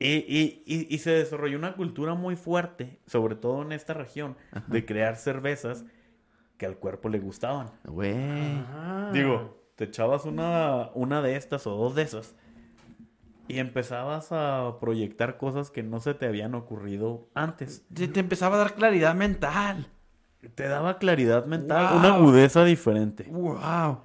Y, y, y, y se desarrolló una cultura muy fuerte, sobre todo en esta región, de crear cervezas que al cuerpo le gustaban. Güey. Digo, te echabas una, una de estas o dos de esas y empezabas a proyectar cosas que no se te habían ocurrido antes. Te, te empezaba a dar claridad mental. Te daba claridad mental, Wow. una agudeza diferente. ¡Wow!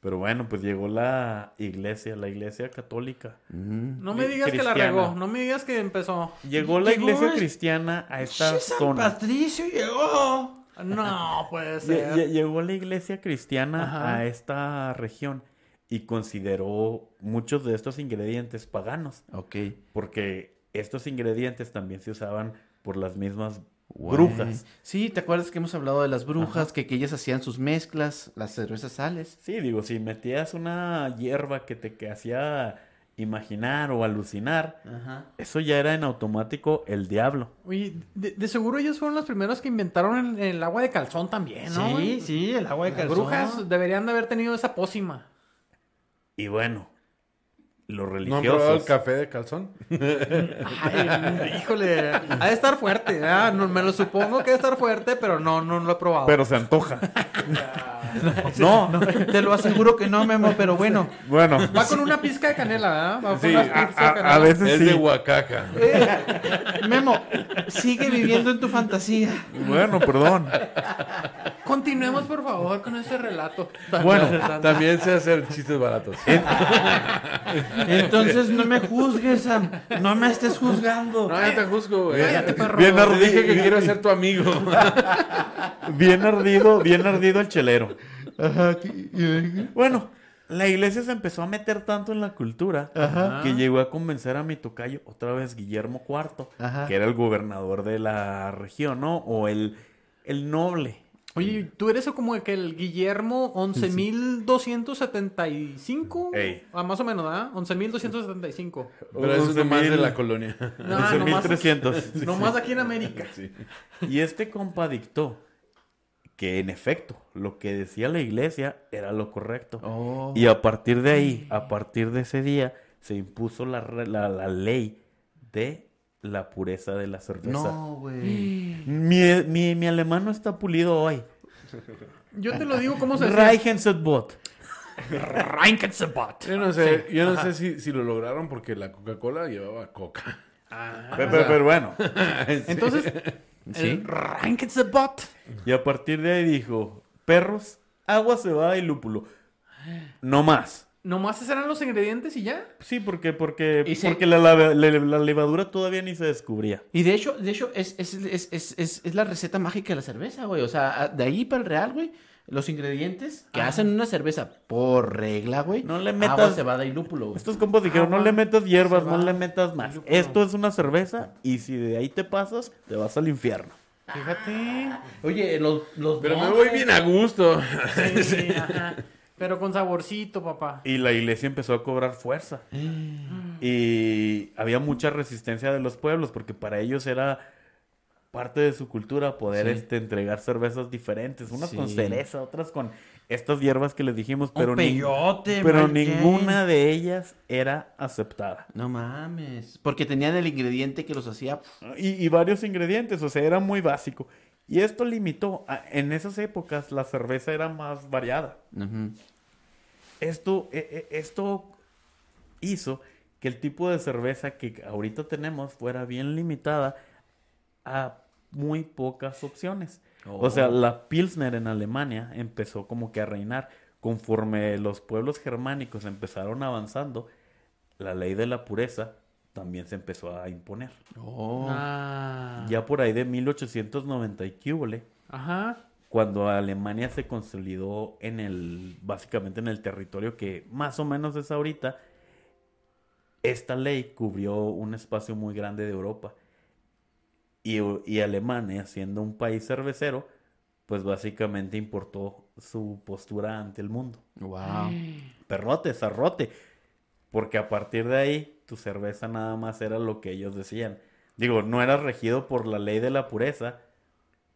Pero bueno, pues llegó la iglesia, la iglesia católica. Mm. No me digas que la regó, no me digas que empezó. Llegó la Llegó iglesia el- cristiana a esta ¡Che, San zona. Patricio llegó! No puede ser. lle- Llegó la iglesia cristiana Ajá. a esta región y consideró muchos de estos ingredientes paganos, Ok. porque estos ingredientes también se usaban por las mismas brujas. Sí, ¿te acuerdas que hemos hablado de las brujas? Que, que ellas hacían sus mezclas, las cervezas sales. Sí, digo, si metías una hierba que te que hacía imaginar o alucinar, Ajá. eso ya era en automático el diablo. Oye, de, de seguro ellos fueron los primeros que inventaron el, el agua de calzón también, ¿no? Sí, sí, el agua de Las calzón. brujas deberían de haber tenido esa pócima. Y bueno, los ¿No han probado el religiosos. café de calzón? Ay, híjole, ha de estar fuerte. No, me lo supongo que ha de estar fuerte, pero no, no lo he probado. pero se antoja. no, Te lo aseguro que no, Memo, pero bueno. bueno. Va con una pizca de canela, ¿verdad? Va con Sí, una a- pizca de A, canela. a veces Es sí. de Oaxaca. Memo, sigue viviendo en tu fantasía. Bueno, perdón. Continuemos, por favor, con ese relato. Bueno, También sé hacer chistes baratos. Entonces no me juzgues, Sam. No me estés juzgando. No, ya te juzgo, güey. Cállate, perro. Bien ardido, dije que quiero ser tu amigo. bien ardido, bien ardido el chelero. Bueno, la iglesia se empezó a meter tanto en la cultura que llegó a convencer a mi tocayo, otra vez Guillermo IV, Ajá. que era el gobernador de la región, ¿no? O el, el noble. Oye, tú eres como que el Guillermo 11.275. Ey. Ah, más o menos, ¿verdad? 11.275. Pero eso es nomás de 11,000. la colonia. No, nomás, 11,300. nomás aquí en América. Y este compa dictó que en efecto lo que decía la iglesia era lo correcto. Oh. Y a partir de ahí, a partir de ese día, se impuso la, la, la ley de la pureza de la cerveza. No, güey. Mi, mi, mi alemán no está pulido hoy. Yo te lo digo cómo se dice. Reichensetbot. Reinkentzebot. Yo no sé, yo no sé si, si lo lograron porque la Coca-Cola llevaba coca. Pero, pero- pero bueno. Entonces, Sí. el Reinkentzebot. Y a partir de ahí dijo, perros, agua, cebada y lúpulo. No más. Nomás esos eran los ingredientes y ya. Sí, porque, porque, se- porque la, la- la- la levadura todavía ni se descubría. Y de hecho, de hecho es, es, es, es, es, es la receta mágica de la cerveza, güey. O sea, de ahí para el real, güey, los ingredientes que hacen una cerveza por regla, güey. No le Agua, metas- cebada y lúpulo, güey. Estos compas dijeron, no Agua, le metas hierbas, no le metas más. Esto es una cerveza y si de ahí te pasas, te vas al infierno. Fíjate. Oye, los, los Pero me voy bien a gusto. Sí, ajá. Pero con saborcito, papá. Y la iglesia empezó a cobrar fuerza. Y había mucha resistencia de los pueblos porque para ellos era parte de su cultura poder Sí. este, entregar cervezas diferentes. Unas con cereza, otras con estas hierbas que les dijimos, pero, Un peyote, pero ninguna de ellas era aceptada. No mames. Porque tenían el ingrediente que los hacía. Y, y varios ingredientes, o sea, era muy básico. Y esto limitó, a- en esas épocas la cerveza era más variada. Esto, e- e- esto hizo que el tipo de cerveza que ahorita tenemos fuera bien limitada a muy pocas opciones. O sea, la Pilsner en Alemania empezó como que a reinar. Conforme los pueblos germánicos empezaron avanzando, la ley de la pureza también se empezó a imponer. Oh. Ah. Ya por ahí de 1890 y Ajá. cuando Alemania se consolidó en el, básicamente en el territorio que más o menos es ahorita, esta ley cubrió un espacio muy grande de Europa. Y, y Alemania, siendo un país cervecero, pues básicamente importó su postura ante el mundo. Wow. Perrote, zarrote. Porque a partir de ahí, tu cerveza nada más era lo que ellos decían. Digo, no eras regido por la ley de la pureza,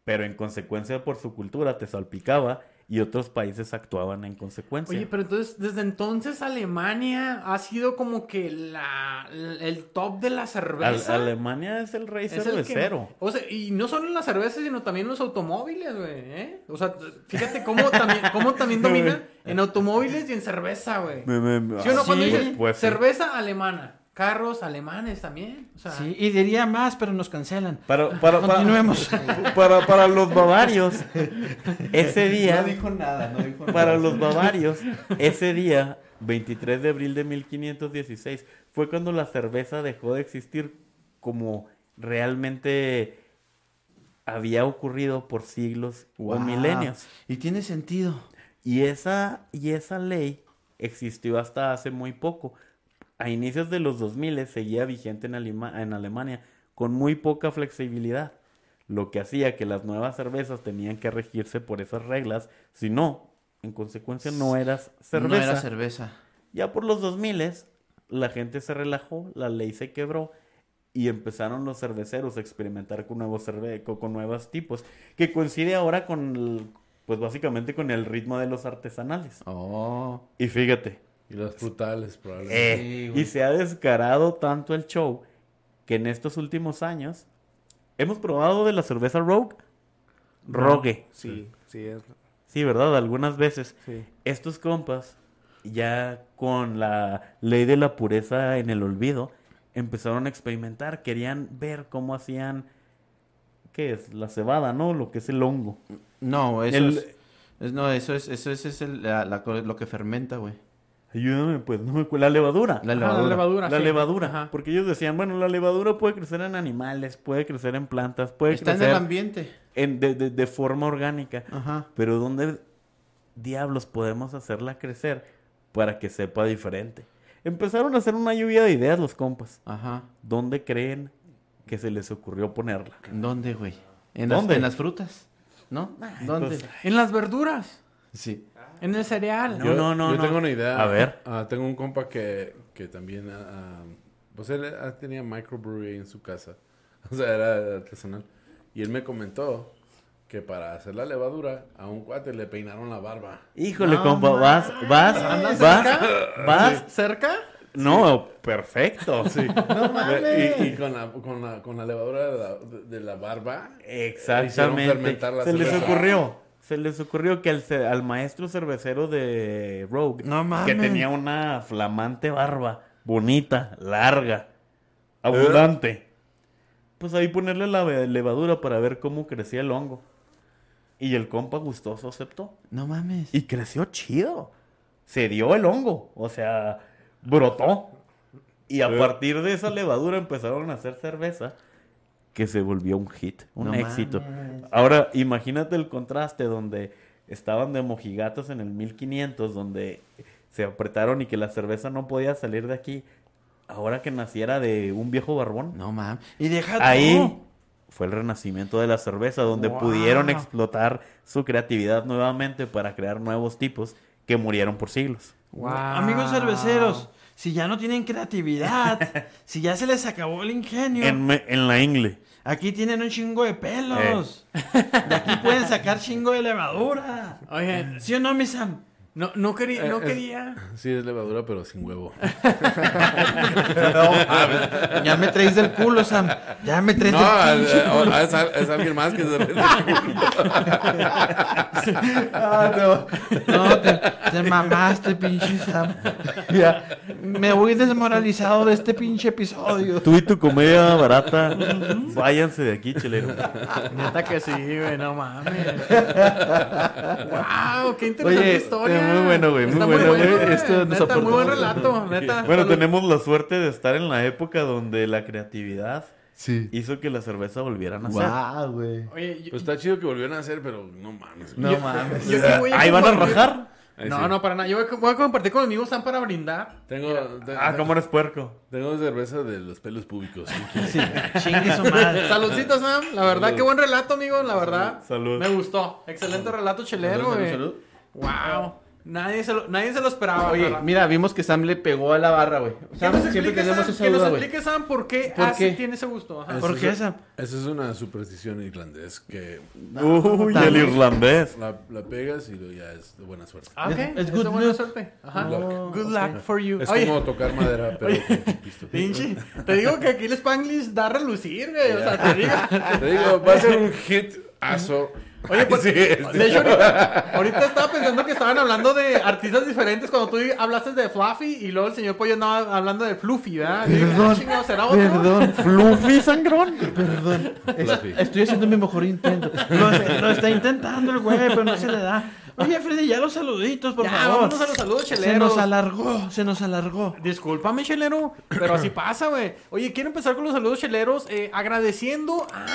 pero en consecuencia por su cultura te salpicaba y otros países actuaban en consecuencia. Oye, pero entonces, desde entonces Alemania ha sido como que la, el top de la Al- cerveza. Alemania es el rey Es el que- cervecero. o sea, y no solo en la cerveza, sino también en los automóviles, güey, ¿eh? O sea, fíjate cómo también, cómo también domina en automóviles y en cerveza, güey. ¿Sí o no? Cuando Sí, dices pues sí. cerveza alemana, carros alemanes también. O sea, Sí, y diría más, pero nos cancelan. Para, para, para- Continuemos. Para, para los bavarios, ese día... No dijo nada, no dijo Para nada. los bavarios, ese día, 23 de abril de 1516, fue cuando la cerveza dejó de existir como realmente había ocurrido por siglos o milenios. Y tiene sentido. Y esa, y esa ley existió hasta hace muy poco. A inicios de los 2000 seguía vigente en, Alema- en Alemania con muy poca flexibilidad, lo que hacía que las nuevas cervezas tenían que regirse por esas reglas, si no, en consecuencia no eras cerveza. No era cerveza. Ya por los 2000 la gente se relajó, la ley se quebró y empezaron los cerveceros a experimentar con nuevos cerve con, nuevos tipos, que coincide ahora con el- pues básicamente con el ritmo de los artesanales. Oh. Y fíjate, Y las frutales, probablemente. eh, Sí, y se ha descarado tanto el show que en estos últimos años hemos probado de la cerveza Rogue. Rogue. sí, sí, es- Sí, ¿verdad? Algunas veces. sí. Estos compas, ya con la ley de la pureza en el olvido, empezaron a experimentar. Querían ver cómo hacían. ¿Qué es? La cebada, ¿no? Lo que es el hongo. No, eso El- es, No, eso es, eso es, es el- la- la lo que fermenta, güey. Ayúdame, pues, no me. La levadura. La levadura. la levadura. La sí. levadura. Ajá. Porque ellos decían, bueno, la levadura puede crecer en animales, puede crecer en plantas, puede Está en crecer el ambiente. en- de, de- de forma orgánica. Ajá. Pero ¿dónde diablos podemos hacerla crecer para que sepa diferente? Empezaron a hacer una lluvia de ideas los compas. Ajá. ¿Dónde creen que se les ocurrió ponerla? ¿Dónde, güey? ¿En ¿Dónde? Las, en las frutas. ¿No? ¿Dónde? pues, En las verduras, sí. En el cereal. No, Yo, no, no, yo no. tengo una idea. A ver. Ah, tengo un compa que, que también... ah, pues él tenía microbrewery en su casa. O sea, era artesanal. Y él me comentó que para hacer la levadura a un cuate le peinaron la barba. Híjole, No compa, vas, vas, ¿Andas vas, cerca? vas. ¿Cerca? No, perfecto. Sí. No mames. Y, y con, la, con, la, con la levadura de la, de- la barba. Hicieron Exactamente. fermentar la Se les cerveza. ocurrió. Se les ocurrió que al, al maestro cervecero de Rogue, No que tenía una flamante barba, bonita, larga, abundante, pues ahí ponerle la levadura para ver cómo crecía el hongo. Y el compa gustoso aceptó. No mames. Y creció chido. Se dio el hongo. O sea, brotó. Y a partir de esa levadura empezaron a hacer cerveza que se volvió un hit, un No éxito. mames. Ahora, imagínate el contraste donde estaban de mojigatos en el 1500, donde se apretaron y que la cerveza no podía salir de aquí. Ahora que naciera de un viejo barbón. No mames. Y deja Ahí fue el renacimiento de la cerveza, donde Wow. pudieron explotar su creatividad nuevamente para crear nuevos tipos que murieron por siglos. Wow. Amigos cerveceros, si ya no tienen creatividad, si ya se les acabó el ingenio, En, me- en la ingle. aquí tienen un chingo de pelos. De aquí pueden sacar chingo de levadura. Oye, ¿Sí o no, mi Sam? No, no quería, no Eh, es- quería. Sí, es levadura, pero sin huevo. Ya me traes del culo, Sam. Ya me traes No, del eh, culo. es, al- es alguien más que se No, te, te mamaste, pinche Sam. Ya, me voy desmoralizado de este pinche episodio. Tú y tu comedia barata, váyanse de aquí, chelero. Neta que sí, güey, no mames. wow, qué interesante Oye, historia. Muy bueno, güey, muy Está bueno, güey. Esto nos neta, aportó muy buen relato, neta. Bueno, Salud. tenemos la suerte de estar en la época donde la creatividad Sí. hizo que la cerveza volviera a nacer. Guau, güey. Oye, yo, Pues está chido que volvieran a hacer, pero no mames. No yo- mames. yo Ahí van a rajar. Ahí No, sí. no, para nada. Yo voy a- voy a compartir con mi amigo Sam para brindar. Tengo, te- Ah, ¿cómo eres puerco? tengo cerveza de los pelos públicos. Sí, chingue su madre. Saludcita, Sam. La verdad, Salud. qué buen relato, amigo. La verdad. Salud. Me gustó. Excelente relato chelero, Salud, güey. salud, Wow. Nadie se lo, nadie se lo esperaba. Oye, ¿verdad? mira, vimos que Sam le pegó a la barra, güey. Que Sam, nos siempre explique, tenemos Sam, esa que nos duda, güey. explique, Sam, por qué ¿Por así qué? tiene ese gusto. Ajá. ¿Por qué, Sam? Esa es una superstición irlandés que Uy, el irlandés. la, la pegas y luego ya es de buena suerte. Ah, ok. Es- good de buena suerte. Ajá. Good luck. Good luck for you. Es Oye, como tocar madera, pero Oye. con pisto. pinche. Te digo que aquí el Spanglish da a relucir, güey. O sea, te digo. Te digo, va a ser un hit aso. Oye, pues, Sí, de hecho, ahorita, ahorita estaba pensando que estaban hablando de artistas diferentes cuando tú hablaste de Fluffy y luego el señor Pollo andaba hablando de Fluffy, ¿verdad? Dije, ah, Perdón, chingado, ¿será otro? Perdón, Fluffy sangrón. perdón. Fluffy. Estoy haciendo mi mejor intento. Lo, lo está intentando el güey, pero no se le da. Oye, Freddy, ya los saluditos, por Ya, favor. vámonos a los saludos Se cheleros. nos alargó, se nos alargó. Discúlpame, chelero, pero así pasa, güey. Oye, quiero empezar con los saludos cheleros eh, agradeciendo a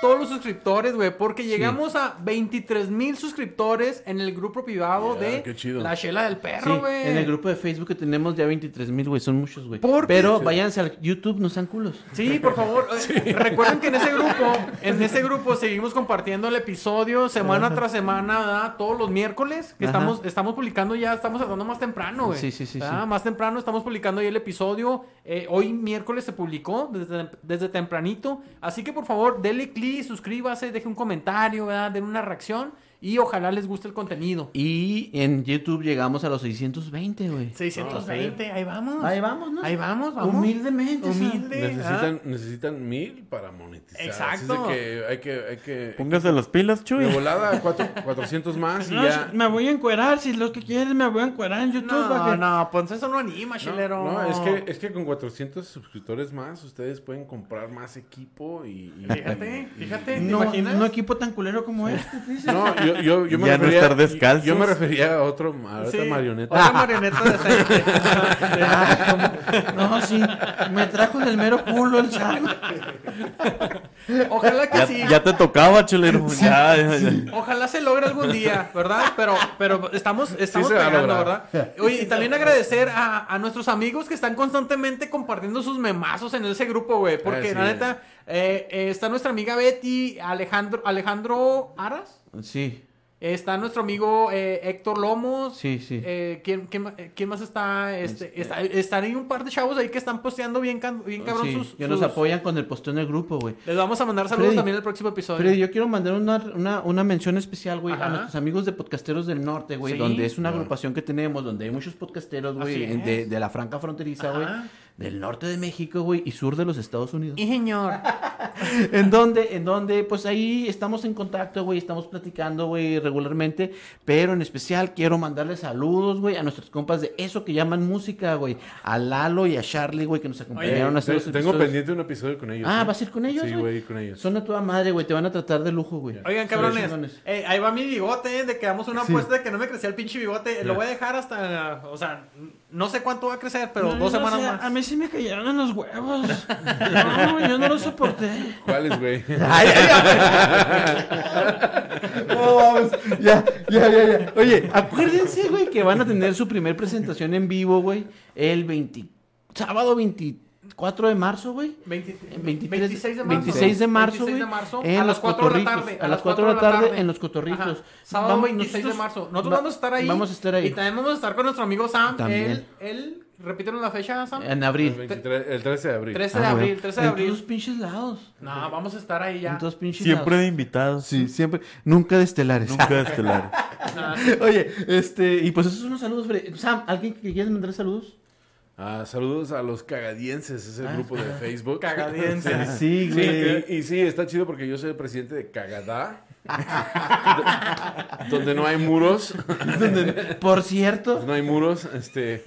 todos los suscriptores, güey, porque llegamos a 23 mil suscriptores en el grupo privado de qué chido. La Chela del Perro, güey. en el grupo de Facebook que tenemos ya 23 mil, güey, son muchos, güey. ¿Por qué? Pero váyanse al YouTube, no sean culos. Sí, por favor. eh, Recuerden que en ese grupo, en ese grupo seguimos compartiendo el episodio semana tras semana, ¿verdad? Todos los miércoles que Ajá. estamos, estamos publicando ya, estamos hablando más temprano, güey. Sí, sí, sí. Más temprano estamos publicando ya el episodio. Eh, hoy miércoles se publicó desde, desde tempranito. Así que por favor, denle clic, suscríbase, deje un comentario, ¿verdad? Den una reacción y ojalá les guste el contenido. Y en YouTube llegamos a los 620, güey. 620, ahí vamos. Ahí vamos, ¿no? Ahí vamos, vamos. Humildemente. Humilde. ¿ah? Necesitan, necesitan mil para monetizar. Exacto. Así es de que hay que, hay que Póngase las pilas, de Chuy. volada cuatro, 400 más y No, ya. me voy a encuerar. Si lo que quieres, me voy a encuerar en YouTube. No, para que- no, pues eso no anima, No, chilero. no, es que, es que con 400 suscriptores más ustedes pueden comprar más equipo y... y- Fíjate, y- fíjate. ¿Te No, imaginas? no equipo tan culero como este, dice. No, yo, yo, yo me Ya no refería... estar descalzos. Yo me refería a otro, a otra Sí, marioneta. Otra marioneta decente. No, sí. Me trajo del mero culo el Sam. Ojalá que Ya, sí. ya te tocaba, chelero. Ya, ya, ya. Ojalá se logre algún día, ¿verdad? Pero, pero estamos, estamos pegando. ¿verdad? Oye, y también agradecer a, a nuestros amigos que están constantemente compartiendo sus memazos en ese grupo, güey. Porque la neta, eh, eh, está nuestra amiga Betty, Alejandro, Alejandro Aras. Sí, Está nuestro amigo eh, Héctor Lomos. sí, sí. Eh, ¿quién, quién, quién más está? Este, está- Están ahí un par de chavos ahí que están posteando bien, bien cabrón Sí, sus, que nos sus- apoyan con el posteo en el grupo, güey. Les vamos a mandar saludos Freddy, también en el próximo episodio. Pero yo quiero mandar una, una, una mención especial, güey, a nuestros amigos de Podcasteros del Norte, güey, Sí. donde es una agrupación que tenemos, donde hay muchos podcasteros, güey, de, de la franca fronteriza, güey. Del norte de México, güey, y sur de los Estados Unidos. Y señor. en donde, en donde, pues ahí estamos en contacto, güey, estamos platicando, güey, regularmente, pero en especial quiero mandarle saludos, güey, a nuestros compas de eso que llaman música, güey, a Lalo y a Charlie, güey, que nos acompañaron a hacer los Te- Tengo episodios. pendiente un episodio con ellos. Ah, ¿eh? ¿vas a ir con ellos, Sí, güey? güey, con ellos. Son a toda madre, güey, te van a tratar de lujo, güey. Oigan, cabrones. eh, ahí va mi bigote, eh, de que damos una apuesta de que no me crecía el pinche bigote. Lo voy a dejar hasta. O sea, no sé cuánto va a crecer, pero No, dos no semanas sé, más. A mí sí me cayeron en los huevos. No, yo no lo soporté. ¿Cuáles, güey? No, vamos. Ya, ya, ya, ya. Oye, acuérdense, güey, que van a tener su primer presentación en vivo, güey, el 20... Sábado 20... 4 de marzo, güey. 20 23 26 de marzo. 26 de marzo, 26 de güey, marzo, en a las los 4 de la tarde. a las 4 de la tarde en los cotorritos. Ajá. Sábado Vamos, 26 de nosotros marzo. Nosotros va- vamos a estar ahí. vamos a estar ahí. Y también vamos a estar con nuestro amigo Sam. También. Él, él, repítenos la fecha, Sam. En El, abril. 23 el 13 de abril. 13 Ah, de güey. abril, 13 de En abril. todos pinches lados. No, vamos a estar ahí ya. En todos pinches Siempre lados. de invitados. Sí, siempre. Nunca de estelares. Nunca de estelar. Ah, Oye, este, y pues esos son los saludos. Sam, ¿alguien que quieras mandar saludos? Ah, saludos a los cagadienses, es el grupo de Facebook. Cagadienses. Sí, Sí, y, y sí, está chido porque yo soy el presidente de Cagadá. donde no hay muros. Por cierto. No hay muros. Este.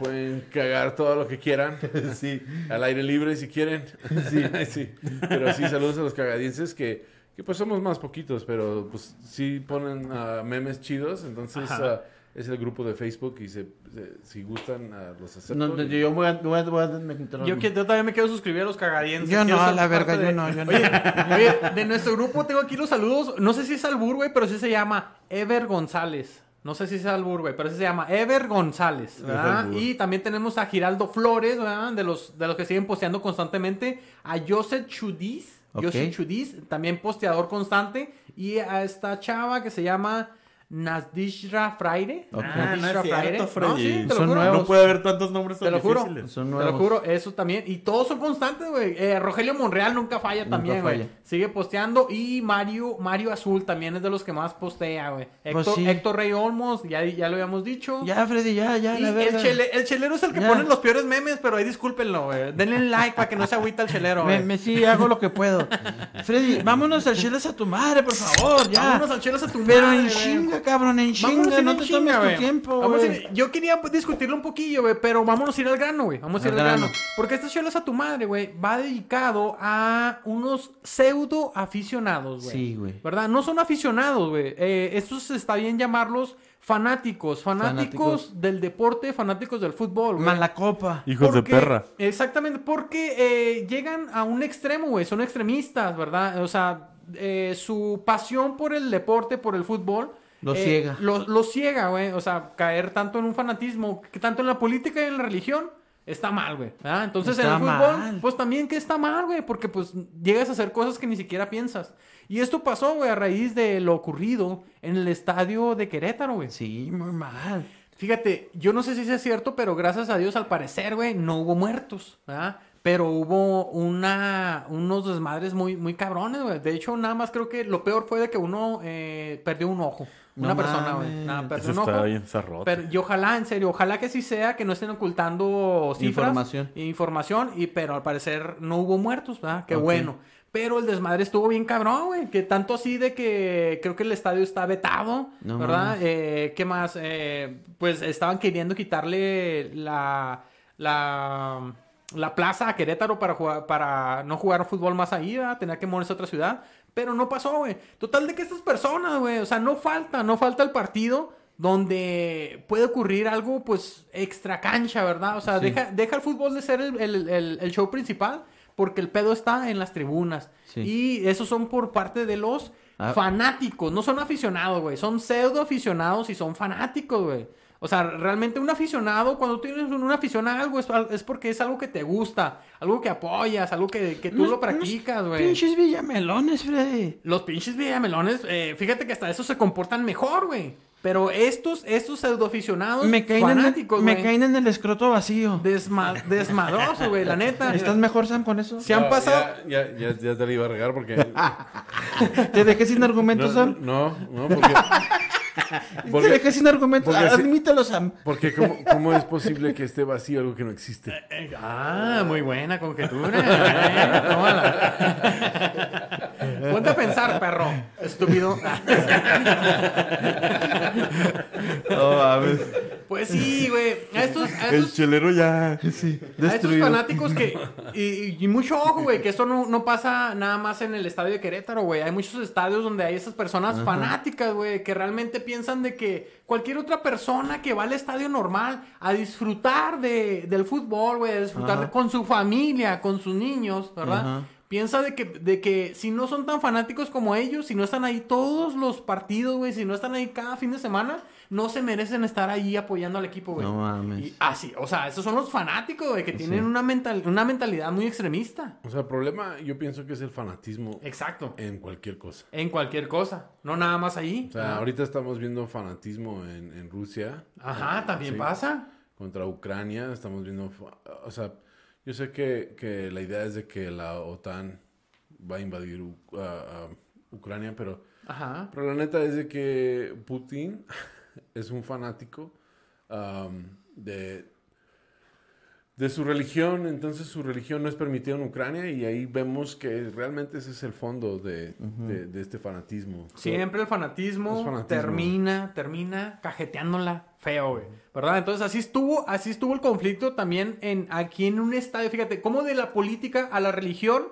Pueden cagar todo lo que quieran. Sí. Al aire libre si quieren. Sí. sí. Pero sí, saludos a los cagadienses que, que pues somos más poquitos, pero pues sí ponen ah, memes chidos. Entonces Ajá. Es el grupo de Facebook y se, se- si gustan ah, los acepto. No, no, yo voy a, voy a, voy a- me interrumpo. Yo, que- yo también me quiero suscribir a los cagadienses. Yo no, a la verga, parte yo de- no, yo no. Oye, oye, de nuestro grupo tengo aquí los saludos. No sé si es Albur, güey, pero sí se llama Ever González. No sé si es Albur, güey, pero sí se llama Ever González. Y también tenemos a Giraldo Flores, ¿verdad? De los, de los que siguen posteando constantemente. A Joseph Chudiz. Ok. Joseph Chudiz, también posteador constante. Y a esta chava que se llama Nasdishra Fraire. Ok. Ah, no Nasdishra cierto, No, Freddy. sí, te lo Son juro. nuevos. No puede haber tantos nombres Te tan lo juro. difíciles. Son Te lo nuevos. juro, eso también. Y todos son constantes, güey. Eh, Rogelio Monreal nunca falla Nunca también, güey. Sigue posteando. Y Mario, Mario Azul también es de los que más postea, güey. Pues Héctor, sí. Héctor Rey Olmos, ya, ya lo habíamos dicho. Ya, Freddy, ya, ya, Y la el, chele- el chelero es el que Ya. pone los peores memes, pero ahí discúlpenlo, güey. Denle like para que no se agüita el chelero, Me, güey. me sí, hago lo que puedo. Freddy, vámonos al chelas a tu madre, por favor, ya. Vámonos al chelas a tu Pero madre, en güey. chinga, cabrón, en chinga, no en te chinga, tomes güey. tu tiempo, güey. yo quería discutirlo un poquillo, güey, pero vámonos a ir al grano, güey. Vamos a ir Al al grano. grano. Porque este Chelas a tu madre, güey, va dedicado a unos pseudo aficionados, güey. Sí, güey. ¿Verdad? No son aficionados, güey. Eh, estos está bien llamarlos fanáticos. Fanáticos, Fanáticos. del deporte, fanáticos del fútbol, güey. Malacopa. Hijos de perra. Exactamente, porque eh, llegan a un extremo, güey. Son extremistas, ¿verdad? O sea, eh, su pasión por el deporte, por el fútbol. Lo eh, ciega. Lo, lo ciega, güey. O sea, caer tanto en un fanatismo, que tanto en la política y en la religión, está mal, güey. ¿verdad? Entonces en el fútbol, mal. pues también que está mal, güey. Porque pues llegas a hacer cosas que ni siquiera piensas. Y esto pasó, güey, a raíz de lo ocurrido en el estadio de Querétaro, güey. Sí, muy mal. Fíjate, yo no sé si es cierto, pero gracias a Dios, al parecer, güey, no hubo muertos, ¿verdad? Pero hubo una, unos desmadres muy, muy cabrones, güey. De hecho, nada más creo que lo peor fue de que uno eh, perdió un ojo. Una No persona, güey. Nada, perdió Eso está ojo. bien zarrote. Pero, y ojalá, en serio, ojalá que sí sea, que no estén ocultando cifras. Información. Información, y, pero al parecer no hubo muertos, ¿verdad? Qué bueno. Pero el desmadre estuvo bien cabrón, güey. Que tanto así de que creo que el estadio está vetado, No ¿verdad? Eh, ¿Qué más? Eh, pues estaban queriendo quitarle la, la, la plaza a Querétaro para, jugar, para no jugar fútbol más ahí, ¿verdad? Tenía que moverse a otra ciudad. Pero no pasó, güey. Total de que estas personas, güey, o sea, no falta, no falta el partido donde puede ocurrir algo, pues, extra cancha, ¿verdad? O sea, Sí. deja, deja el fútbol de ser el, el- el- el show principal porque el pedo está en las tribunas. Sí. Y esos son por parte de los Ah. fanáticos, no son aficionados, güey. Son pseudo aficionados y son fanáticos, güey. O sea, realmente un aficionado, cuando tienes una afición a algo, es, es porque es algo que te gusta, algo que apoyas, algo que, que tú lo practicas, güey. Pinches villamelones, Freddy. Los pinches villamelones, eh, fíjate que hasta eso se comportan mejor, güey. Pero estos, estos pseudoaficionados Me caen, en fanáticos, el, me caen en el escroto vacío. desma- desmadrosos, güey, la neta. ¿Estás mejor, Sam, con eso? Se han pasado... Ya, ya, ya, ya te la iba a regar porque. ¿Te dejé sin argumentos, no, Sam? no, no, porque. Te porque, dejé sin argumentos. porque sí- Admítelo, Sam. porque ¿cómo, ¿cómo es posible que esté vacío algo que no existe? Ah, muy buena conjetura. eh, tómala. Ponte a pensar, perro. Estúpido. No mames. Pues sí, güey. A estos, a El estos, chelero ya. a estos fanáticos que... Y, y mucho ojo, güey, que esto no, no pasa nada más en el estadio de Querétaro, güey. Hay muchos estadios donde hay esas personas fanáticas, güey, que realmente piensan de que cualquier otra persona que va al estadio normal a disfrutar de, del fútbol, güey, a disfrutar de- con su familia, con sus niños, ¿verdad? Ajá. piensa de que, de que si no son tan fanáticos como ellos, si no están ahí todos los partidos, güey, si no están ahí cada fin de semana, no se merecen estar ahí apoyando al equipo, güey. No mames. Y- ah, sí, o sea, esos son los fanáticos, güey, que tienen Sí. una, mental, una mentalidad muy extremista. O sea, el problema yo pienso que es el fanatismo Exacto. en cualquier cosa. En cualquier cosa, no nada más ahí. O sea, ahorita estamos viendo fanatismo en, en Rusia. Ajá, también Sí. pasa. contra Ucrania. Estamos viendo, o sea, yo sé que, que la idea es de que la OTAN va a invadir Ucrania, pero, Ajá. pero la neta es de que Putin es un fanático de, de su religión, entonces su religión no es permitida en Ucrania y ahí vemos que realmente ese es el fondo de, de- de este fanatismo. Siempre el fanatismo, termina, termina cajeteándola feo, güey. ¿Verdad? Entonces así estuvo, así estuvo el conflicto también en aquí en un estadio. Fíjate, cómo de la política a la religión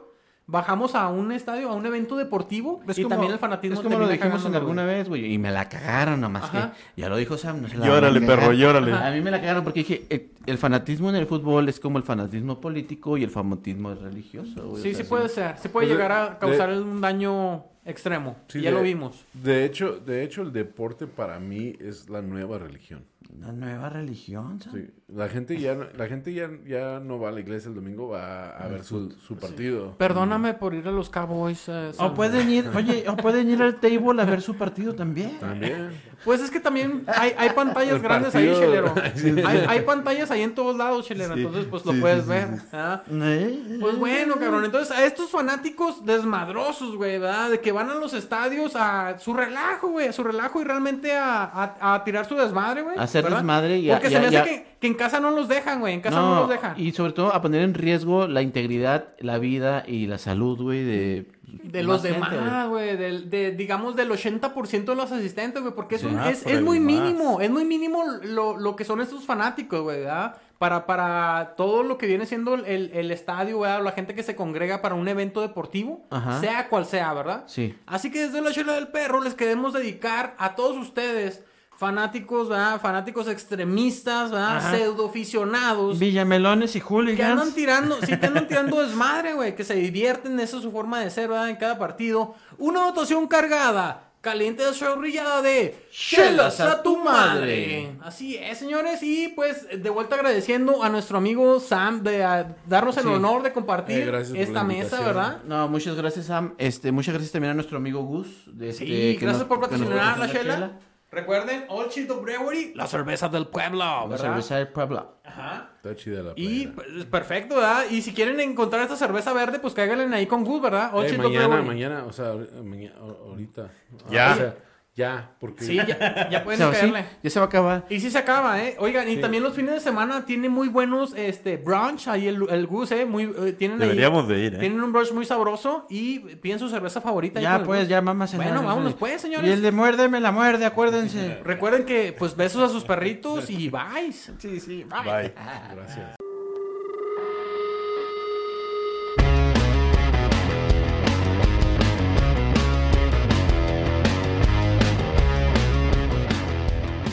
bajamos a un estadio, a un evento deportivo Es y como- también el fanatismo. Es como lo dijimos en alguna vez, güey. Y me la cagaron nomás Ajá. que. Ya lo dijo Sam, no se la Llórale, perro, llórale. A mí me la cagaron porque dije, el, el fanatismo en el fútbol es como el fanatismo político y el fanatismo religioso, güey. O Sí, sea, sí puede ser. Sí puede Pues de- llegar a de- causar un daño extremo. Sí, ya de- lo vimos. De hecho, de hecho, el deporte para mí es la nueva religión. Una nueva religión, Sam. Sí, la gente ya, no- la gente ya, ya no va a la iglesia el domingo, va a, ver su, su partido. Perdóname por ir a los Cowboys. eh, O pueden ir, oye, o pueden ir al table a ver su partido también. También. Pues es que también hay, hay pantallas El grandes partido- ahí, Chelero. Sí. Hay, hay pantallas ahí en todos lados, Chelero. Sí, Entonces, pues lo sí, puedes sí, ver. sí, ¿ah? ¿Eh? Pues bueno, cabrón. Entonces, a estos fanáticos desmadrosos, güey, ¿verdad? De que van a los estadios a su relajo, güey, a su relajo y realmente a, a- a tirar su desmadre, güey. A hacer ¿verdad? desmadre y a- Porque y se me hace a- que, que en casa no los dejan, güey. En casa no, No, los dejan. y sobre todo a poner en riesgo la integridad, la vida y la salud, güey, de... De los demás, güey, de, digamos del 80% de los asistentes, güey, porque es, Sí. un- Ah, es, por es muy más. mínimo, es muy mínimo lo, lo que son estos fanáticos, güey, ¿verdad? Para, para todo lo que viene siendo el, el estadio, güey, la gente que se congrega para un evento deportivo, Ajá. sea cual sea, ¿verdad? Sí. Así que desde la chela del perro les queremos dedicar a todos ustedes, fanáticos, ¿verdad? Fanáticos extremistas, ¿verdad? Pseudoaficionados. Villamelones y Que andan hooligans. tirando, sí, que andan tirando desmadre, güey. Que se divierten, esa es su forma de ser, ¿verdad? En cada partido. Una votación cargada, caliente de chorrillada de Chelas a tu madre. Así es, señores. Y pues, de vuelta agradeciendo a nuestro amigo Sam de a, darnos el Sí. honor de compartir Eh, esta mesa. ¿verdad? No, muchas gracias, Sam. Este, muchas gracias también a nuestro amigo Gus. de Sí, este, que gracias nos- por patrocinar la chela. Recuerden, Old Chito Brewery, la cerveza del pueblo, La ¿verdad? cerveza del pueblo. Ajá. Está chida la Y playera. pues, perfecto, ¿verdad? Y si quieren encontrar esta cerveza verde, pues cáiganle ahí con Gus, ¿verdad? Old Eh, Chito mañana, Brewery. mañana, o sea, mañana, ahorita. Ya. O sea, ya, porque... Sí, ya, ya pueden O sea, sí, caerle. ya se va a acabar. Y sí se acaba, ¿eh? Oigan, y también los fines de semana tiene muy buenos este brunch ahí el, el Gus, ¿eh? Muy, eh, tienen ahí- Deberíamos de ir, ¿eh? Tienen un brunch muy sabroso y piden su cerveza favorita. Ya, pues, ya a cenar. Bueno, vámonos pues, señores. Y el de muerde me la muerde, acuérdense. Recuerden que, pues, besos a sus perritos y bye. Sí, sí, Bye. Gracias.